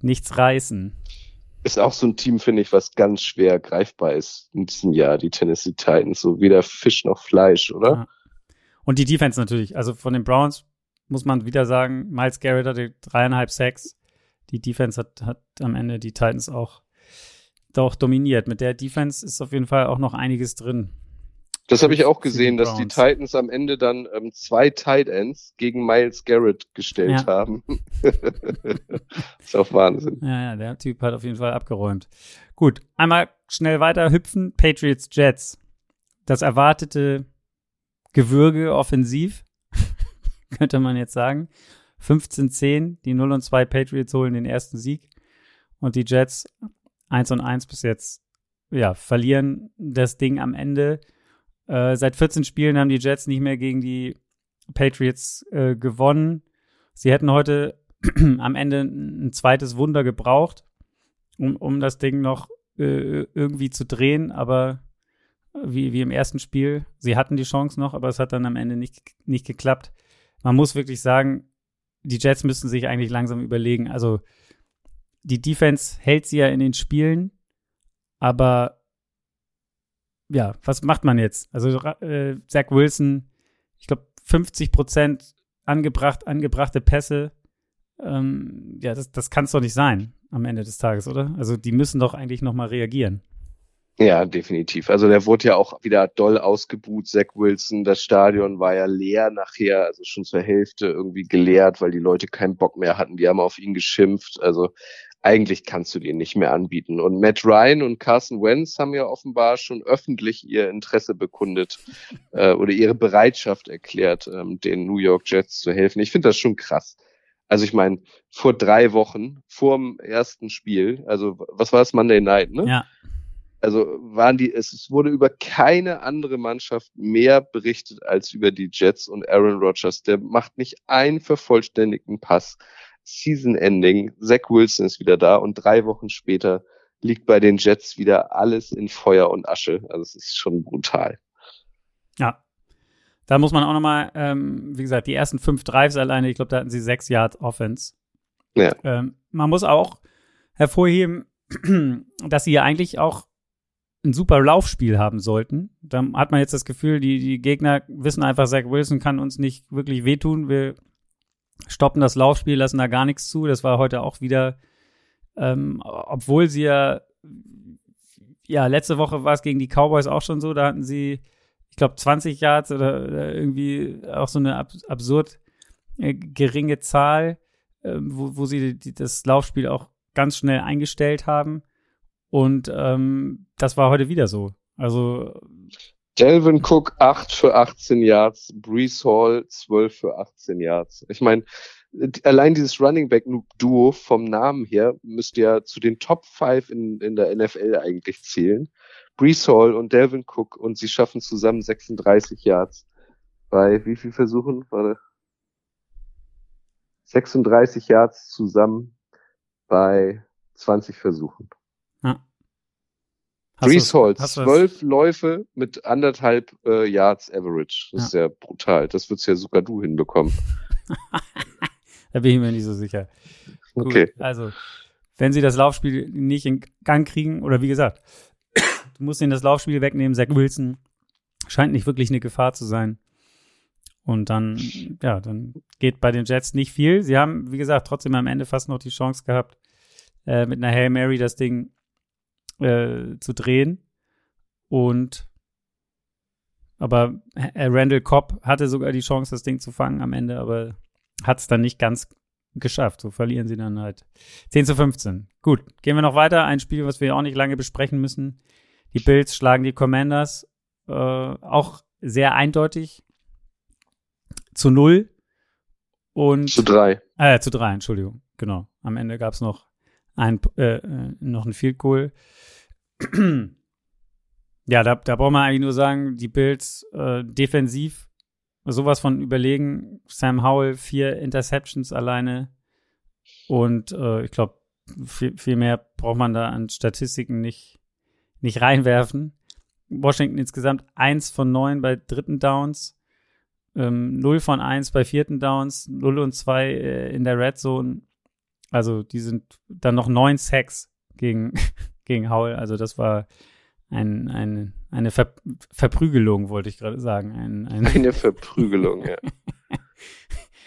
nichts reißen. Ist auch so ein Team, finde ich, was ganz schwer greifbar ist in diesem Jahr, die Tennessee Titans. So weder Fisch noch Fleisch, oder? Ja. Und die Defense natürlich. Also von den Browns muss man wieder sagen, Miles Garrett hatte dreieinhalb Sacks. Die Defense hat, hat am Ende die Titans auch, auch dominiert. Mit der Defense ist auf jeden Fall auch noch einiges drin. Das habe ich auch gesehen, dass die. Titans am Ende dann ähm, zwei Tight Ends gegen Miles Garrett gestellt Ja. haben. ist auch Wahnsinn. Ja, ja, der Typ hat auf jeden Fall abgeräumt. Gut, einmal schnell weiter hüpfen. Patriots Jets. Das erwartete Gewürge offensiv, könnte man jetzt sagen. 15-10, die 0 und 2 Patriots holen den ersten Sieg. Und die Jets 1 und 1 bis jetzt, ja, verlieren das Ding am Ende. Äh, seit 14 Spielen haben die Jets nicht mehr gegen die Patriots äh, gewonnen. Sie hätten heute am Ende ein zweites Wunder gebraucht, um, um das Ding noch äh, irgendwie zu drehen, aber wie, wie im ersten Spiel, sie hatten die Chance noch, aber es hat dann am Ende nicht, nicht geklappt. Man muss wirklich sagen, die Jets müssen sich eigentlich langsam überlegen. Also die Defense hält sie ja in den Spielen, aber ja, was macht man jetzt? Also äh, Zach Wilson, ich glaube 50 Prozent angebracht, angebrachte Pässe. Ähm, ja, das, das kann es doch nicht sein am Ende des Tages, oder? Also die müssen doch eigentlich noch mal reagieren. Ja, definitiv. Also der wurde ja auch wieder doll ausgebuht, Zach Wilson. Das Stadion war ja leer nachher, also schon zur Hälfte irgendwie geleert, weil die Leute keinen Bock mehr hatten. Die haben auf ihn geschimpft. Also eigentlich kannst du den nicht mehr anbieten. Und Matt Ryan und Carson Wentz haben ja offenbar schon öffentlich ihr Interesse bekundet äh, oder ihre Bereitschaft erklärt, ähm, den New York Jets zu helfen. Ich finde das schon krass. Also ich meine, vor drei Wochen, vor dem ersten Spiel, also was war es, Monday Night, ne? Ja, Also waren die, es es wurde über keine andere Mannschaft mehr berichtet als über die Jets und Aaron Rodgers. Der macht nicht einen vervollständigten Pass. Season Ending, Zach Wilson ist wieder da und drei Wochen später liegt bei den Jets wieder alles in Feuer und Asche. Also es ist schon brutal. ja. Da muss man auch nochmal, ähm, wie gesagt, die ersten fünf Drives alleine, ich glaube, da hatten sie sechs Yards Offense. Ja. Ähm, man muss auch hervorheben, dass sie ja eigentlich auch ein super Laufspiel haben sollten. Da hat man jetzt das Gefühl, die, die Gegner wissen einfach, Zach Wilson kann uns nicht wirklich wehtun. Wir stoppen das Laufspiel, lassen da gar nichts zu. Das war heute auch wieder, ähm, obwohl sie ja, ja, letzte Woche war es gegen die Cowboys auch schon so, da hatten sie, ich glaube, 20 Yards oder, oder, irgendwie auch so eine ab, absurd äh, geringe Zahl, äh, wo, wo sie die, das Laufspiel auch ganz schnell eingestellt haben. Und ähm, das war heute wieder so. Also Delvin Cook 8 für 18 Yards, Brees Hall 12 für 18 Yards. Ich meine, allein dieses Running Back Duo vom Namen her müsste ja zu den Top 5 in, in der NFL eigentlich zählen. Brees Hall und Delvin Cook und sie schaffen zusammen 36 Yards. Bei wie viel Versuchen? Warte. 36 Yards zusammen bei 20 Versuchen. Brees Hall, zwölf Läufe mit anderthalb äh, Yards Average. Das ja. ist ja brutal. Das würdest ja sogar du hinbekommen. da bin ich mir nicht so sicher. Okay. Gut, also, wenn sie das Laufspiel nicht in Gang kriegen, oder wie gesagt, du musst ihnen das Laufspiel wegnehmen, Zach Wilson scheint nicht wirklich eine Gefahr zu sein. Und dann, ja, dann geht bei den Jets nicht viel. Sie haben, wie gesagt, trotzdem am Ende fast noch die Chance gehabt, äh, mit einer Hail Mary das Ding äh, zu drehen. Und aber äh, Randall Cobb hatte sogar die Chance, das Ding zu fangen am Ende, aber hat es dann nicht ganz geschafft. So verlieren sie dann halt 10 zu 15. Gut, gehen wir noch weiter. Ein Spiel, was wir auch nicht lange besprechen müssen. Die Bills schlagen die Commanders äh, auch sehr eindeutig zu null und zu drei. Äh, zu drei, Entschuldigung. Genau. Am Ende gab es noch ein, äh, äh, noch ein Field Goal. ja, da, da braucht man eigentlich nur sagen, die Bills äh, defensiv sowas von überlegen. Sam Howell, vier Interceptions alleine. Und äh, ich glaube, viel, viel mehr braucht man da an Statistiken nicht, nicht reinwerfen. Washington insgesamt eins von neun bei dritten Downs, ähm, 0 von eins bei vierten Downs, 0 und zwei äh, in der Red Zone. Also die sind dann noch neun Sacks gegen, gegen Howell. Also das war ein, ein, eine Ver Verprügelung, wollte ich gerade sagen. Ein, ein eine Verprügelung, ja.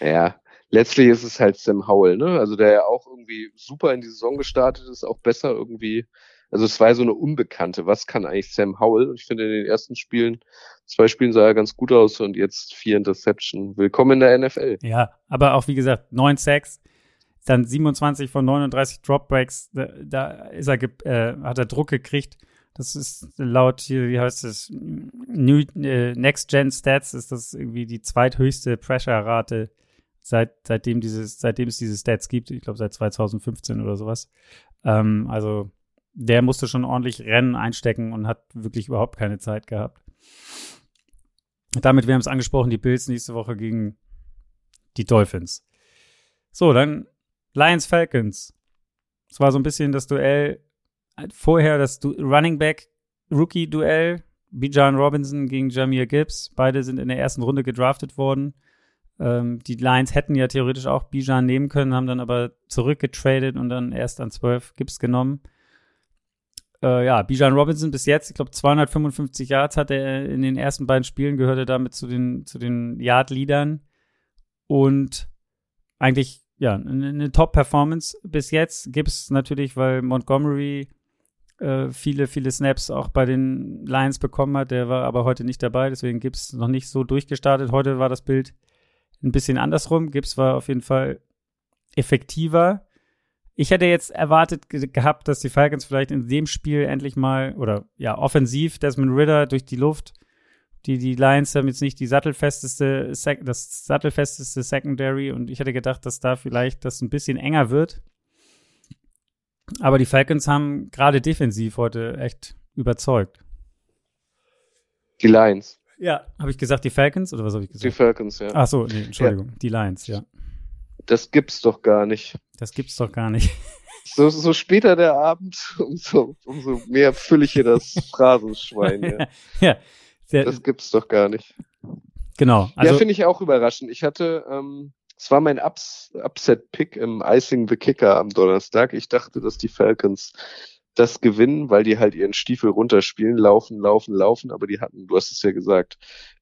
ja, letztlich ist es halt Sam Howell, ne? Also der ja auch irgendwie super in die Saison gestartet ist, auch besser irgendwie. Also es war so eine Unbekannte. Was kann eigentlich Sam Howell? Und ich finde in den ersten Spielen, zwei Spielen sah er ganz gut aus und jetzt vier Interception. Willkommen in der NFL. Ja, aber auch wie gesagt, neun Sacks dann 27 von 39 Dropbreaks, da, da ist er, äh, hat er Druck gekriegt. Das ist laut hier, wie heißt es, New, äh, Next Gen Stats ist das irgendwie die zweithöchste Pressure-Rate seit, seitdem dieses, seitdem es diese Stats gibt. Ich glaube seit 2015 oder sowas. Ähm, also der musste schon ordentlich Rennen einstecken und hat wirklich überhaupt keine Zeit gehabt. Damit, wir haben es angesprochen, die Bills nächste Woche gegen die Dolphins. So, dann Lions Falcons. Es war so ein bisschen das Duell vorher, das du Running Back Rookie Duell. Bijan Robinson gegen Jamir Gibbs. Beide sind in der ersten Runde gedraftet worden. Ähm, die Lions hätten ja theoretisch auch Bijan nehmen können, haben dann aber zurückgetradet und dann erst an 12 Gibbs genommen. Äh, ja, Bijan Robinson bis jetzt, ich glaube 255 Yards hat er in den ersten beiden Spielen, gehörte damit zu den, zu den Yard-Leadern. Und eigentlich ja, eine Top-Performance bis jetzt gibt es natürlich, weil Montgomery äh, viele, viele Snaps auch bei den Lions bekommen hat. Der war aber heute nicht dabei, deswegen gibt es noch nicht so durchgestartet. Heute war das Bild ein bisschen andersrum. Gibbs war auf jeden Fall effektiver. Ich hätte jetzt erwartet ge gehabt, dass die Falcons vielleicht in dem Spiel endlich mal oder ja offensiv Desmond Ritter durch die Luft die, die Lions haben jetzt nicht die sattelfesteste, das sattelfesteste Secondary und ich hätte gedacht, dass da vielleicht das ein bisschen enger wird. Aber die Falcons haben gerade defensiv heute echt überzeugt. Die Lions. Ja. Habe ich gesagt, die Falcons oder was habe ich gesagt? Die Falcons, ja. Ach so, nee, Entschuldigung. Ja. Die Lions, ja. Das gibt's doch gar nicht. Das gibt's doch gar nicht. So, so später der Abend, umso, umso mehr fülle ich hier das Phrasenschwein. Ja. ja, der, das gibt's doch gar nicht. Genau. Also, ja, finde ich auch überraschend. Ich hatte, ähm, es war mein Ups Upset-Pick im Icing the Kicker am Donnerstag. Ich dachte, dass die Falcons das gewinnen, weil die halt ihren Stiefel runterspielen, laufen, laufen, laufen, aber die hatten, du hast es ja gesagt,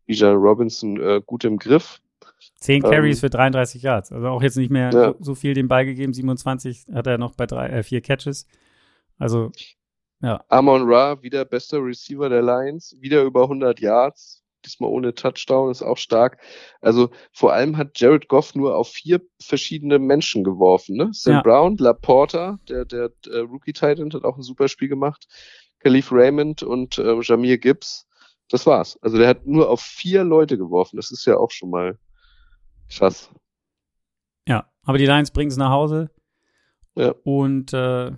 Bijan Robinson äh, gut im Griff. Zehn Carries ähm, für 33 Yards. Also auch jetzt nicht mehr ja. so viel den Ball gegeben. 27 hat er noch bei drei, äh, vier Catches. Also, ja. Amon Ra, wieder bester Receiver der Lions, wieder über 100 Yards. Diesmal ohne Touchdown, ist auch stark. Also vor allem hat Jared Goff nur auf vier verschiedene Menschen geworfen. Ne? Sam ja. Brown, Laporta, der, der, der Rookie Titan, hat auch ein super Spiel gemacht. Khalif Raymond und äh, Jamir Gibbs. Das war's. Also der hat nur auf vier Leute geworfen. Das ist ja auch schon mal krass. Ja, aber die Lions bringen es nach Hause. Ja. Und äh,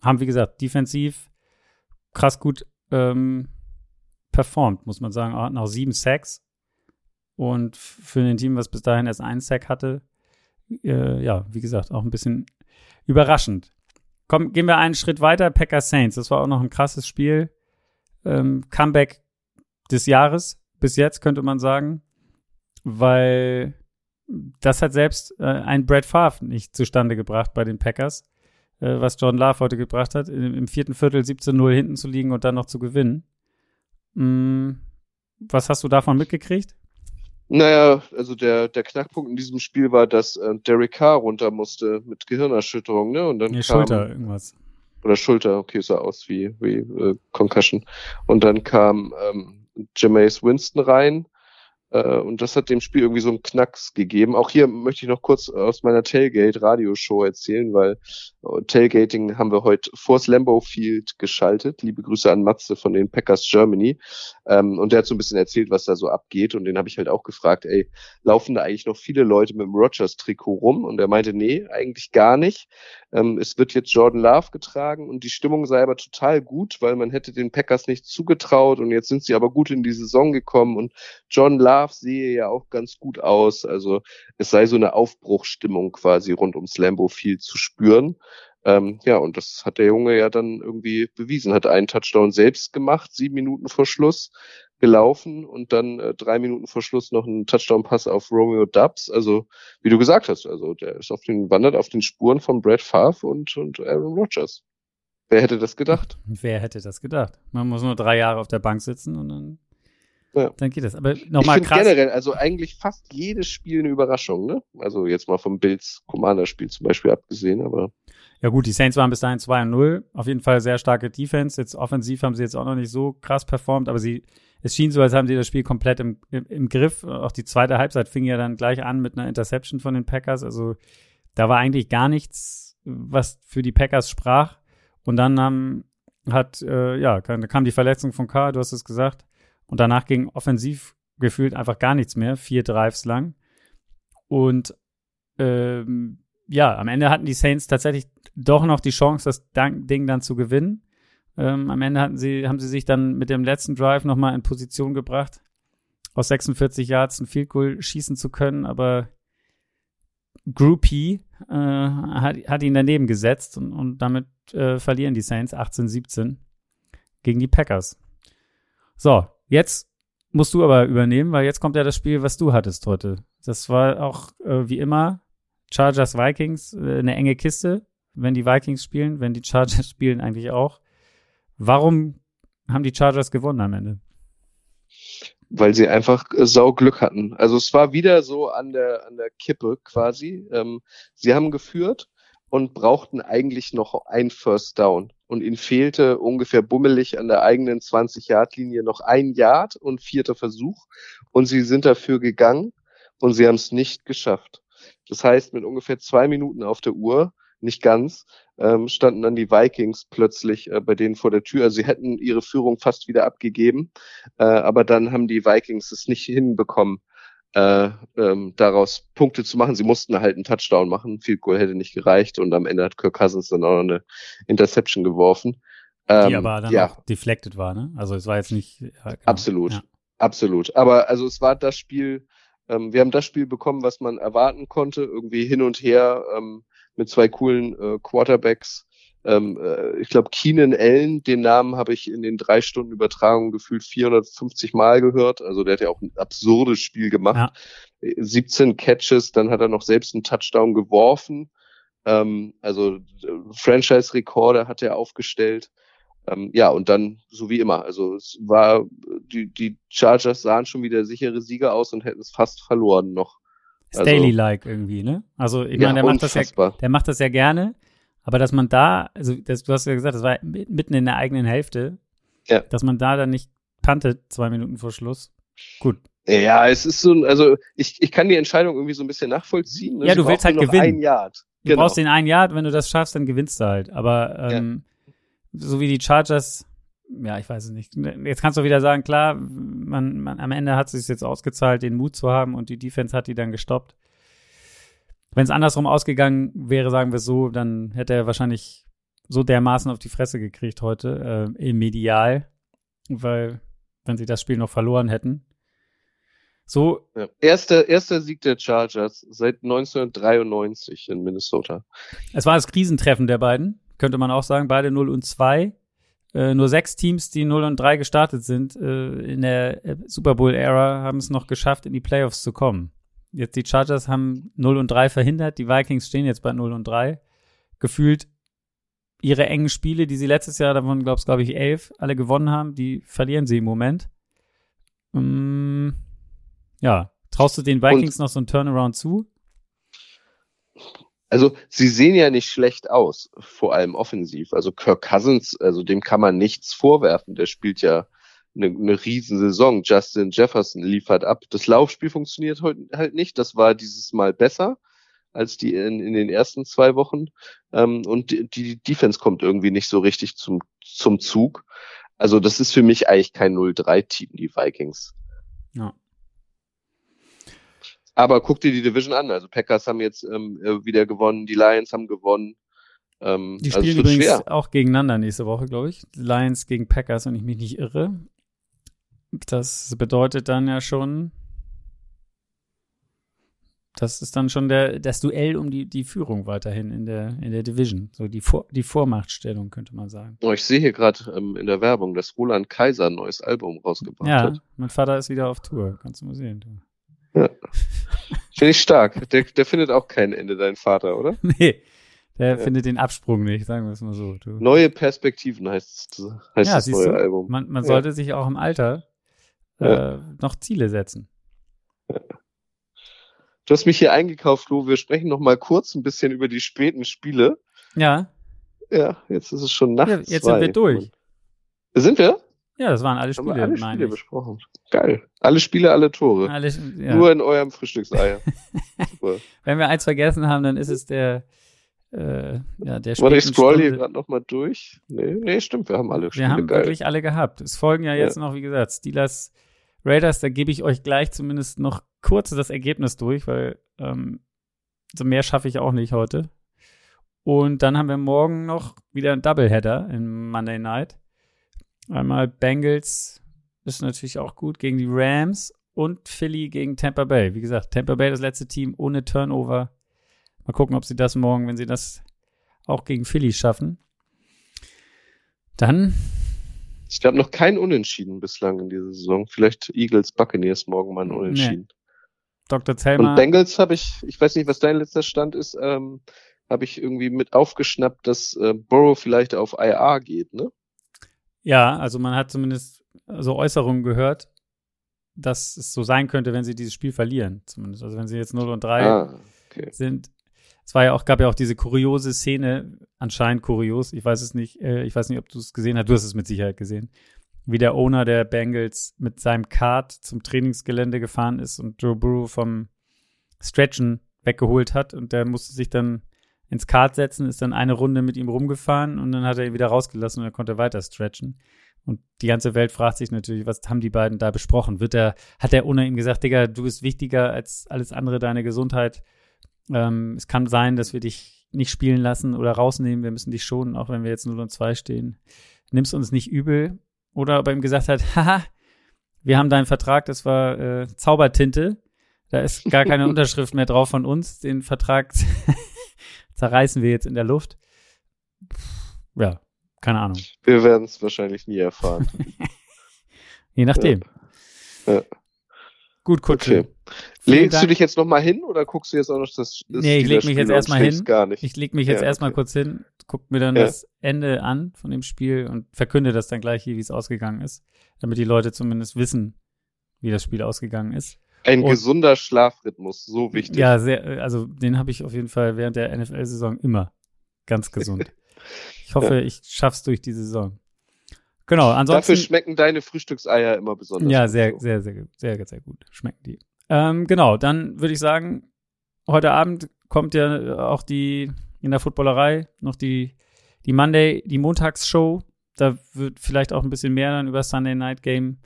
haben, wie gesagt, defensiv krass gut ähm, performt, muss man sagen. Hatten auch sieben Sacks. Und für ein Team, was bis dahin erst einen Sack hatte, äh, ja, wie gesagt, auch ein bisschen überraschend. Komm, gehen wir einen Schritt weiter. Packers Saints. Das war auch noch ein krasses Spiel. Ähm, Comeback des Jahres bis jetzt, könnte man sagen. Weil das hat selbst äh, ein Brad Favre nicht zustande gebracht bei den Packers, äh, was John Love heute gebracht hat, im, im vierten Viertel 17-0 hinten zu liegen und dann noch zu gewinnen. Mm, was hast du davon mitgekriegt? Naja, also der, der Knackpunkt in diesem Spiel war, dass äh, Derek Carr runter musste mit Gehirnerschütterung, ne? Und dann nee, kam, Schulter, irgendwas. Oder Schulter, okay, sah aus wie, wie äh, Concussion. Und dann kam ähm, Jameis Winston rein und das hat dem Spiel irgendwie so einen Knacks gegeben. Auch hier möchte ich noch kurz aus meiner Tailgate-Radioshow erzählen, weil äh, Tailgating haben wir heute vors Lambeau Field geschaltet. Liebe Grüße an Matze von den Packers Germany. Ähm, und der hat so ein bisschen erzählt, was da so abgeht. Und den habe ich halt auch gefragt, ey, laufen da eigentlich noch viele Leute mit dem Rogers-Trikot rum? Und er meinte, nee, eigentlich gar nicht. Ähm, es wird jetzt Jordan Love getragen und die Stimmung sei aber total gut, weil man hätte den Packers nicht zugetraut und jetzt sind sie aber gut in die Saison gekommen und Jordan Love sehe ja auch ganz gut aus. Also es sei so eine Aufbruchstimmung quasi rund ums Lambo viel zu spüren. Ähm, ja, und das hat der Junge ja dann irgendwie bewiesen, hat einen Touchdown selbst gemacht, sieben Minuten vor Schluss, gelaufen und dann äh, drei Minuten vor Schluss noch ein Touchdown-Pass auf Romeo Dubs. Also, wie du gesagt hast, also der ist auf den, wandert auf den Spuren von Brad Favre und, und Aaron Rodgers. Wer hätte das gedacht? Wer hätte das gedacht? Man muss nur drei Jahre auf der Bank sitzen und dann, ja. dann geht das. Aber nochmal krass. generell, also eigentlich fast jedes Spiel eine Überraschung, ne? Also jetzt mal vom Bills Commander-Spiel zum Beispiel abgesehen, aber. Ja gut, die Saints waren bis dahin 2 0. Auf jeden Fall sehr starke Defense. Jetzt offensiv haben sie jetzt auch noch nicht so krass performt, aber sie es schien so, als haben sie das Spiel komplett im, im, im, Griff. Auch die zweite Halbzeit fing ja dann gleich an mit einer Interception von den Packers. Also da war eigentlich gar nichts, was für die Packers sprach. Und dann haben, hat, äh, ja, kam die Verletzung von Carr, du hast es gesagt. Und danach ging offensiv gefühlt einfach gar nichts mehr, vier Drives lang. Und ähm, ja, am Ende hatten die Saints tatsächlich doch noch die Chance, das Ding dann zu gewinnen. Ähm, am Ende hatten sie, haben sie sich dann mit dem letzten Drive nochmal in Position gebracht, aus 46 Yards ein Field Goal schießen zu können, aber Groupie äh, hat, hat ihn daneben gesetzt und, und damit äh, verlieren die Saints 18-17 gegen die Packers. So, jetzt musst du aber übernehmen, weil jetzt kommt ja das Spiel, was du hattest heute. Das war auch äh, wie immer Chargers Vikings, äh, eine enge Kiste, wenn die Vikings spielen, wenn die Chargers spielen eigentlich auch. Warum haben die Chargers gewonnen am Ende? Weil sie einfach äh, sau Glück hatten. Also es war wieder so an der, an der Kippe quasi. Ähm, sie haben geführt und brauchten eigentlich noch ein First Down. Und ihnen fehlte ungefähr bummelig an der eigenen 20-Yard-Linie noch ein Yard und vierter Versuch. Und sie sind dafür gegangen und sie haben es nicht geschafft. Das heißt, mit ungefähr zwei Minuten auf der Uhr nicht ganz, ähm, standen dann die Vikings plötzlich äh, bei denen vor der Tür. Also sie hätten ihre Führung fast wieder abgegeben, äh, aber dann haben die Vikings es nicht hinbekommen, äh, ähm, daraus Punkte zu machen. Sie mussten halt einen Touchdown machen. Field Goal hätte nicht gereicht und am Ende hat Kirk Cousins dann auch noch eine Interception geworfen. Ähm, die aber dann ja. auch deflected war, ne? Also es war jetzt nicht. Ja, genau. Absolut. Ja. Absolut. Aber also es war das Spiel, ähm, wir haben das Spiel bekommen, was man erwarten konnte, irgendwie hin und her. Ähm, mit zwei coolen äh, Quarterbacks. Ähm, äh, ich glaube, Keenan Allen, den Namen habe ich in den drei Stunden Übertragung gefühlt 450 Mal gehört. Also der hat ja auch ein absurdes Spiel gemacht. Ja. 17 Catches, dann hat er noch selbst einen Touchdown geworfen. Ähm, also äh, Franchise-Rekorde hat er aufgestellt. Ähm, ja, und dann so wie immer. Also es war, die, die Chargers sahen schon wie der sichere Sieger aus und hätten es fast verloren noch. Also, Staley-like irgendwie, ne? Also ich Ja, meine, der macht das ja, der macht das ja gerne, aber dass man da, also das, du hast ja gesagt, das war mitten in der eigenen Hälfte, Ja. dass man da dann nicht pantet, zwei Minuten vor Schluss. Gut. Ja, es ist so, ein- also ich, ich kann die Entscheidung irgendwie so ein bisschen nachvollziehen. ne? Ja, du willst halt gewinnen. Ein Yard. Du Genau. brauchst den einen Yard, wenn du das schaffst, dann gewinnst du halt. Aber ähm, so wie die Chargers, ja, ich weiß es nicht. Jetzt kannst du wieder sagen, klar, man, man am Ende hat es sich jetzt ausgezahlt, den Mut zu haben und die Defense hat die dann gestoppt. Wenn es andersrum ausgegangen wäre, sagen wir es so, dann hätte er wahrscheinlich so dermaßen auf die Fresse gekriegt heute, äh, im Medial, weil wenn sie das Spiel noch verloren hätten. So, Ja. Erster, erster Sieg der Chargers seit 1993 in Minnesota. Es war das Krisentreffen der beiden, könnte man auch sagen. Beide 0 und 2. Äh, nur sechs Teams, die 0 und 3 gestartet sind äh, in der Super Bowl-Ära, haben es noch geschafft, in die Playoffs zu kommen. Jetzt die Chargers haben 0 und 3 verhindert. Die Vikings stehen jetzt bei 0 und 3. Gefühlt ihre engen Spiele, die sie letztes Jahr, davon glaubst glaube ich elf, alle gewonnen haben, die verlieren sie im Moment. Mm, ja, traust du den Vikings noch so einen Turnaround zu? Also sie sehen ja nicht schlecht aus, vor allem offensiv. Also Kirk Cousins, also dem kann man nichts vorwerfen. Der spielt ja eine, eine Riesensaison. Justin Jefferson liefert ab. Das Laufspiel funktioniert heute halt nicht. Das war dieses Mal besser als die in, in den ersten zwei Wochen. Ähm, und die, die Defense kommt irgendwie nicht so richtig zum, zum Zug. Also das ist für mich eigentlich kein 0-3-Team, die Vikings. Ja. Aber guck dir die Division an. Also Packers haben jetzt ähm, äh, wieder gewonnen, die Lions haben gewonnen. Ähm, Die also spielen wird übrigens schwer. auch gegeneinander nächste Woche, glaube ich. Lions gegen Packers, wenn ich mich nicht irre. Das bedeutet dann ja schon, das ist dann schon der, das Duell um die, die Führung weiterhin in der, in der Division. So die, Vor, die Vormachtstellung, könnte man sagen. Oh, ich sehe hier gerade ähm, in der Werbung, dass Roland Kaiser ein neues Album rausgebracht Ja, hat. mein Vater ist wieder auf Tour. Kannst du mal sehen. Du. Finde ich stark. Der, der findet auch kein Ende, dein Vater, oder? Nee, der Ja. findet den Absprung nicht, sagen wir es mal so. Du. Neue Perspektiven heißt, heißt ja, das neue du, Album. man, man Ja. sollte sich auch im Alter äh, noch Ziele setzen. Du hast mich hier eingekauft, Lou. Wir sprechen noch mal kurz ein bisschen über die späten Spiele. Ja, Ja, jetzt ist es schon Nacht ja jetzt zwei. sind wir durch. Sind wir? Ja, das waren alle Haben wir Spiele, alle meine Spiele ich. besprochen. Geil. Alle Spiele, alle Tore. Alle, ja. Nur in eurem Frühstückseier. Super. Wenn wir eins vergessen haben, dann ist es der, äh, ja, der Warte, ich scroll hier Stunde. gerade noch mal durch. Nee, nee, stimmt, wir haben alle Spiele. Wir haben Geil. wirklich alle gehabt. Es folgen ja jetzt noch, wie gesagt, Steelers, Raiders, da gebe ich euch gleich zumindest noch kurz das Ergebnis durch, weil ähm, so mehr schaffe ich auch nicht heute. Und dann haben wir morgen noch wieder einen Doubleheader in Monday Night. Einmal Bengals ist natürlich auch gut gegen die Rams und Philly gegen Tampa Bay. Wie gesagt, Tampa Bay das letzte Team ohne Turnover. Mal gucken, ob sie das morgen, wenn sie das auch gegen Philly schaffen. Dann Ich habe noch kein Unentschieden bislang in dieser Saison. Vielleicht Eagles Buccaneers morgen mal ein Unentschieden. Dr. Zellmer. Und Bengals habe ich, ich weiß nicht, was dein letzter Stand ist, ähm, habe ich irgendwie mit aufgeschnappt, dass äh, Burrow vielleicht auf IR geht, ne? Ja, also man hat zumindest so Äußerungen gehört, dass es so sein könnte, wenn sie dieses Spiel verlieren. Zumindest. Also wenn sie jetzt 0 und 3 Ah, okay. sind. Es war ja auch, gab ja auch diese kuriose Szene, anscheinend kurios, ich weiß es nicht, äh, ich weiß nicht, ob du es gesehen hast, du hast es mit Sicherheit gesehen, wie der Owner der Bengals mit seinem Kart zum Trainingsgelände gefahren ist und Joe Burrow vom Stretchen weggeholt hat und der musste sich dann ins Kart setzen, ist dann eine Runde mit ihm rumgefahren und dann hat er ihn wieder rausgelassen und er konnte weiter stretchen. Und die ganze Welt fragt sich natürlich, was haben die beiden da besprochen? Wird er, hat der Owner ihm gesagt, Digga, du bist wichtiger als alles andere, deine Gesundheit. Ähm, es kann sein, dass wir dich nicht spielen lassen oder rausnehmen. Wir müssen dich schonen, auch wenn wir jetzt 0 und 2 stehen. Nimm's uns nicht übel. Oder ob er ihm gesagt hat, haha, wir haben deinen Vertrag, das war äh, Zaubertinte. Da ist gar keine Unterschrift mehr drauf von uns. Den Vertrag zerreißen wir jetzt in der Luft. ja, keine Ahnung. Wir werden es wahrscheinlich nie erfahren. Je nachdem. Ja. Gut, Kutsche. Okay. Legst du Dank. dich jetzt nochmal hin oder guckst du jetzt auch noch das, das Nee, ich leg mich jetzt erstmal hin. Gar nicht. Ich leg mich jetzt Ja, erstmal okay. kurz hin, guck mir dann Ja. das Ende an von dem Spiel und verkünde das dann gleich hier, wie es ausgegangen ist, damit die Leute zumindest wissen, wie das Spiel ausgegangen ist. Ein Und- gesunder Schlafrhythmus, so wichtig. Ja, sehr, also den habe ich auf jeden Fall während der NFL-Saison immer ganz gesund. Ich hoffe, ich schaff's durch die Saison. Genau, ansonsten. Dafür schmecken deine Frühstückseier immer besonders. Ja, gut sehr, so. sehr, sehr, gut. sehr, sehr gut. Schmecken die. Ähm, genau, dann würde ich sagen, heute Abend kommt ja auch die in der Footballerei noch die, die Monday, die Montagsshow. Da wird vielleicht auch ein bisschen mehr dann über Sunday Night Game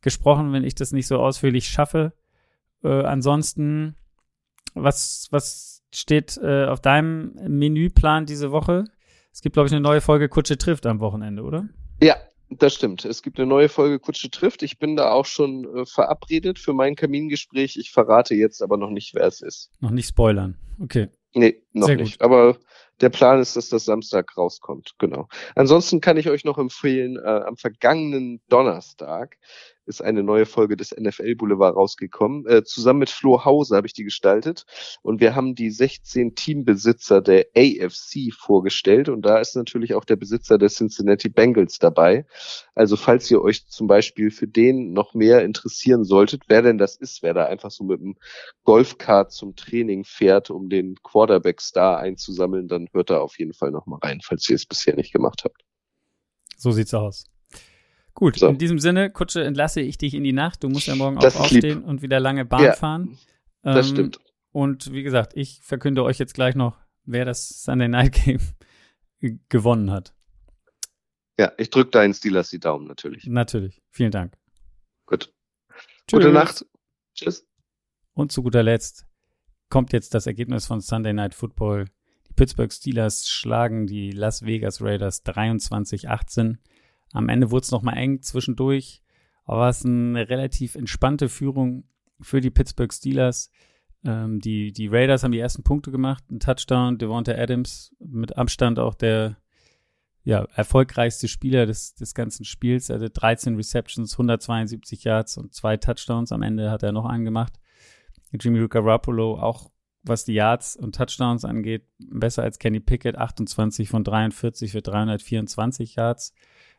gesprochen, wenn ich das nicht so ausführlich schaffe. Äh, ansonsten, was, was steht äh, auf deinem Menüplan diese Woche? Es gibt, glaube ich, eine neue Folge Kutsche trifft am Wochenende, oder? Ja, das stimmt. Es gibt eine neue Folge Kutsche trifft. Ich bin da auch schon äh, verabredet für mein Kamingespräch. Ich verrate jetzt aber noch nicht, wer es ist. Noch nicht spoilern. Okay. Nee, noch Sehr nicht. Aber der Plan ist, dass das Samstag rauskommt. Genau. Ansonsten kann ich euch noch empfehlen, äh, am vergangenen Donnerstag ist eine neue Folge des NFL Boulevard rausgekommen. Äh, zusammen mit Flo Hause habe ich die gestaltet und wir haben die 16 Teambesitzer der AFC vorgestellt und da ist natürlich auch der Besitzer der Cincinnati Bengals dabei. Also falls ihr euch zum Beispiel für den noch mehr interessieren solltet, wer denn das ist, wer da einfach so mit dem Golfkart zum Training fährt, um den Quarterback-Star einzusammeln, dann hört da auf jeden Fall noch mal rein, falls ihr es bisher nicht gemacht habt. So sieht's aus. Gut, So. in diesem Sinne, Kutsche, entlasse ich dich in die Nacht. Du musst ja morgen Das auch ist lieb. aufstehen und wieder lange Bahn Ja, fahren. Das Ähm, stimmt. Und wie gesagt, ich verkünde euch jetzt gleich noch, wer das Sunday Night Game gewonnen hat. Ja, ich drücke deinen Steelers die Daumen natürlich. Natürlich. Vielen Dank. Gut. Tschüss. Gute Nacht. Tschüss. Und zu guter Letzt kommt jetzt das Ergebnis von Sunday Night Football. Die Pittsburgh Steelers schlagen die Las Vegas Raiders 23-18. Am Ende wurde es nochmal eng zwischendurch, aber es ist eine relativ entspannte Führung für die Pittsburgh Steelers. Ähm, die, die Raiders haben die ersten Punkte gemacht, ein Touchdown, Devonta Adams mit Abstand auch der ja, erfolgreichste Spieler des, des ganzen Spiels. Er hatte 13 Receptions, 172 Yards und zwei Touchdowns. Am Ende hat er noch einen gemacht. Jimmy Garoppolo auch was die Yards und Touchdowns angeht, besser als Kenny Pickett, 28 von 43 für 324 Yards.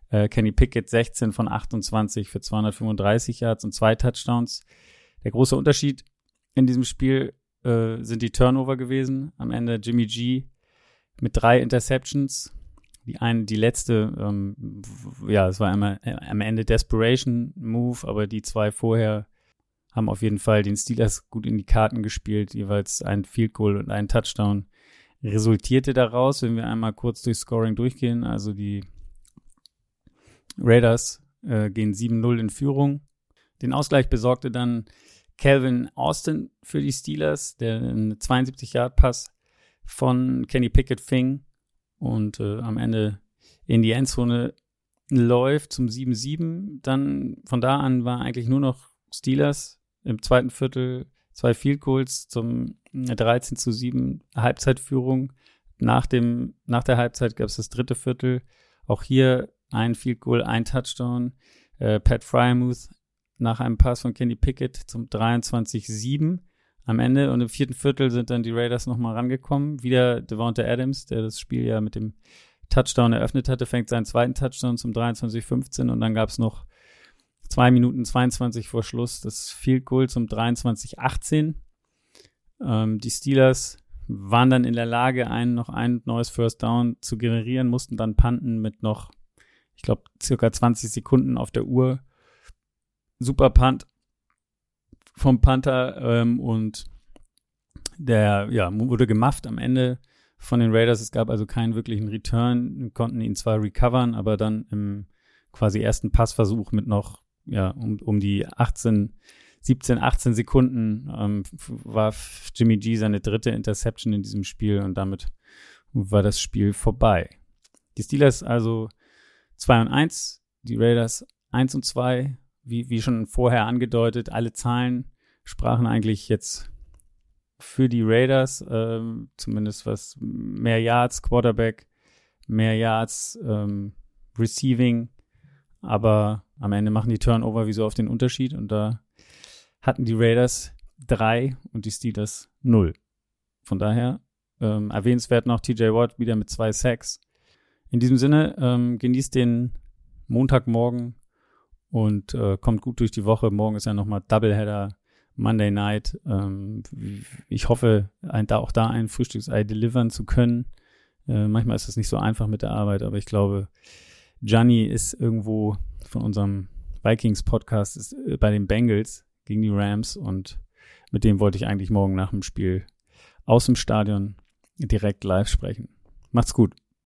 Äh, Kenny Pickett 16 von 28 für 235 Yards und zwei Touchdowns. Der große Unterschied in diesem Spiel äh, sind die Turnover gewesen. Am Ende Jimmy G mit drei Interceptions. Die eine, die letzte, ähm, ja, es war einmal äh, am Ende Desperation Move, aber die zwei vorher haben auf jeden Fall den Steelers gut in die Karten gespielt, jeweils ein Field Goal und ein Touchdown resultierte daraus, wenn wir einmal kurz durch Scoring durchgehen. Also die Raiders äh, gehen 7-0 in Führung. Den Ausgleich besorgte dann Calvin Austin für die Steelers, der einen 72-Yard-Pass von Kenny Pickett fing und äh, am Ende in die Endzone läuft zum 7-7. Dann von da an war eigentlich nur noch Steelers im zweiten Viertel zwei Field Goals zum 13 zu 7 Halbzeitführung. Nach, dem, nach der Halbzeit gab es das dritte Viertel. Auch hier ein Field Goal, ein Touchdown. Äh, Pat Fryermuth nach einem Pass von Kenny Pickett zum 23-7 am Ende. Und im vierten Viertel sind dann die Raiders nochmal rangekommen. Wieder Devonta Adams, der das Spiel ja mit dem Touchdown eröffnet hatte, fängt seinen zweiten Touchdown zum 23-15 und dann gab es noch zwei Minuten 22 vor Schluss das Field Goal zum 23-18. Ähm, die Steelers waren dann in der Lage, ein, noch ein neues First Down zu generieren, mussten dann panten mit noch, ich glaube, circa 20 Sekunden auf der Uhr. Super Punt vom Panther ähm, und der ja, wurde gemafft am Ende von den Raiders. Es gab also keinen wirklichen Return, konnten ihn zwar recovern, aber dann im quasi ersten Passversuch mit noch ja, um, um die 18, 17, 18 Sekunden ähm, war Jimmy G seine dritte Interception in diesem Spiel und damit war das Spiel vorbei. Die Steelers also 2 und 1, die Raiders 1 und 2, wie, wie schon vorher angedeutet, alle Zahlen sprachen eigentlich jetzt für die Raiders, ähm, zumindest was mehr Yards, Quarterback, mehr Yards, ähm, Receiving, aber am Ende machen die Turnover wie so auf den Unterschied und da hatten die Raiders drei und die Steelers null. Von daher ähm, erwähnenswert noch TJ Watt wieder mit zwei Sacks. In diesem Sinne, ähm, genießt den Montagmorgen und äh, kommt gut durch die Woche. Morgen ist ja nochmal Doubleheader, Monday Night. Ähm, ich hoffe, ein, da auch da ein Frühstücksei delivern zu können. Äh, manchmal ist es nicht so einfach mit der Arbeit, aber ich glaube, Gianni ist irgendwo von unserem Vikings-Podcast äh, bei den Bengals gegen die Rams und mit dem wollte ich eigentlich morgen nach dem Spiel aus dem Stadion direkt live sprechen. Macht's gut.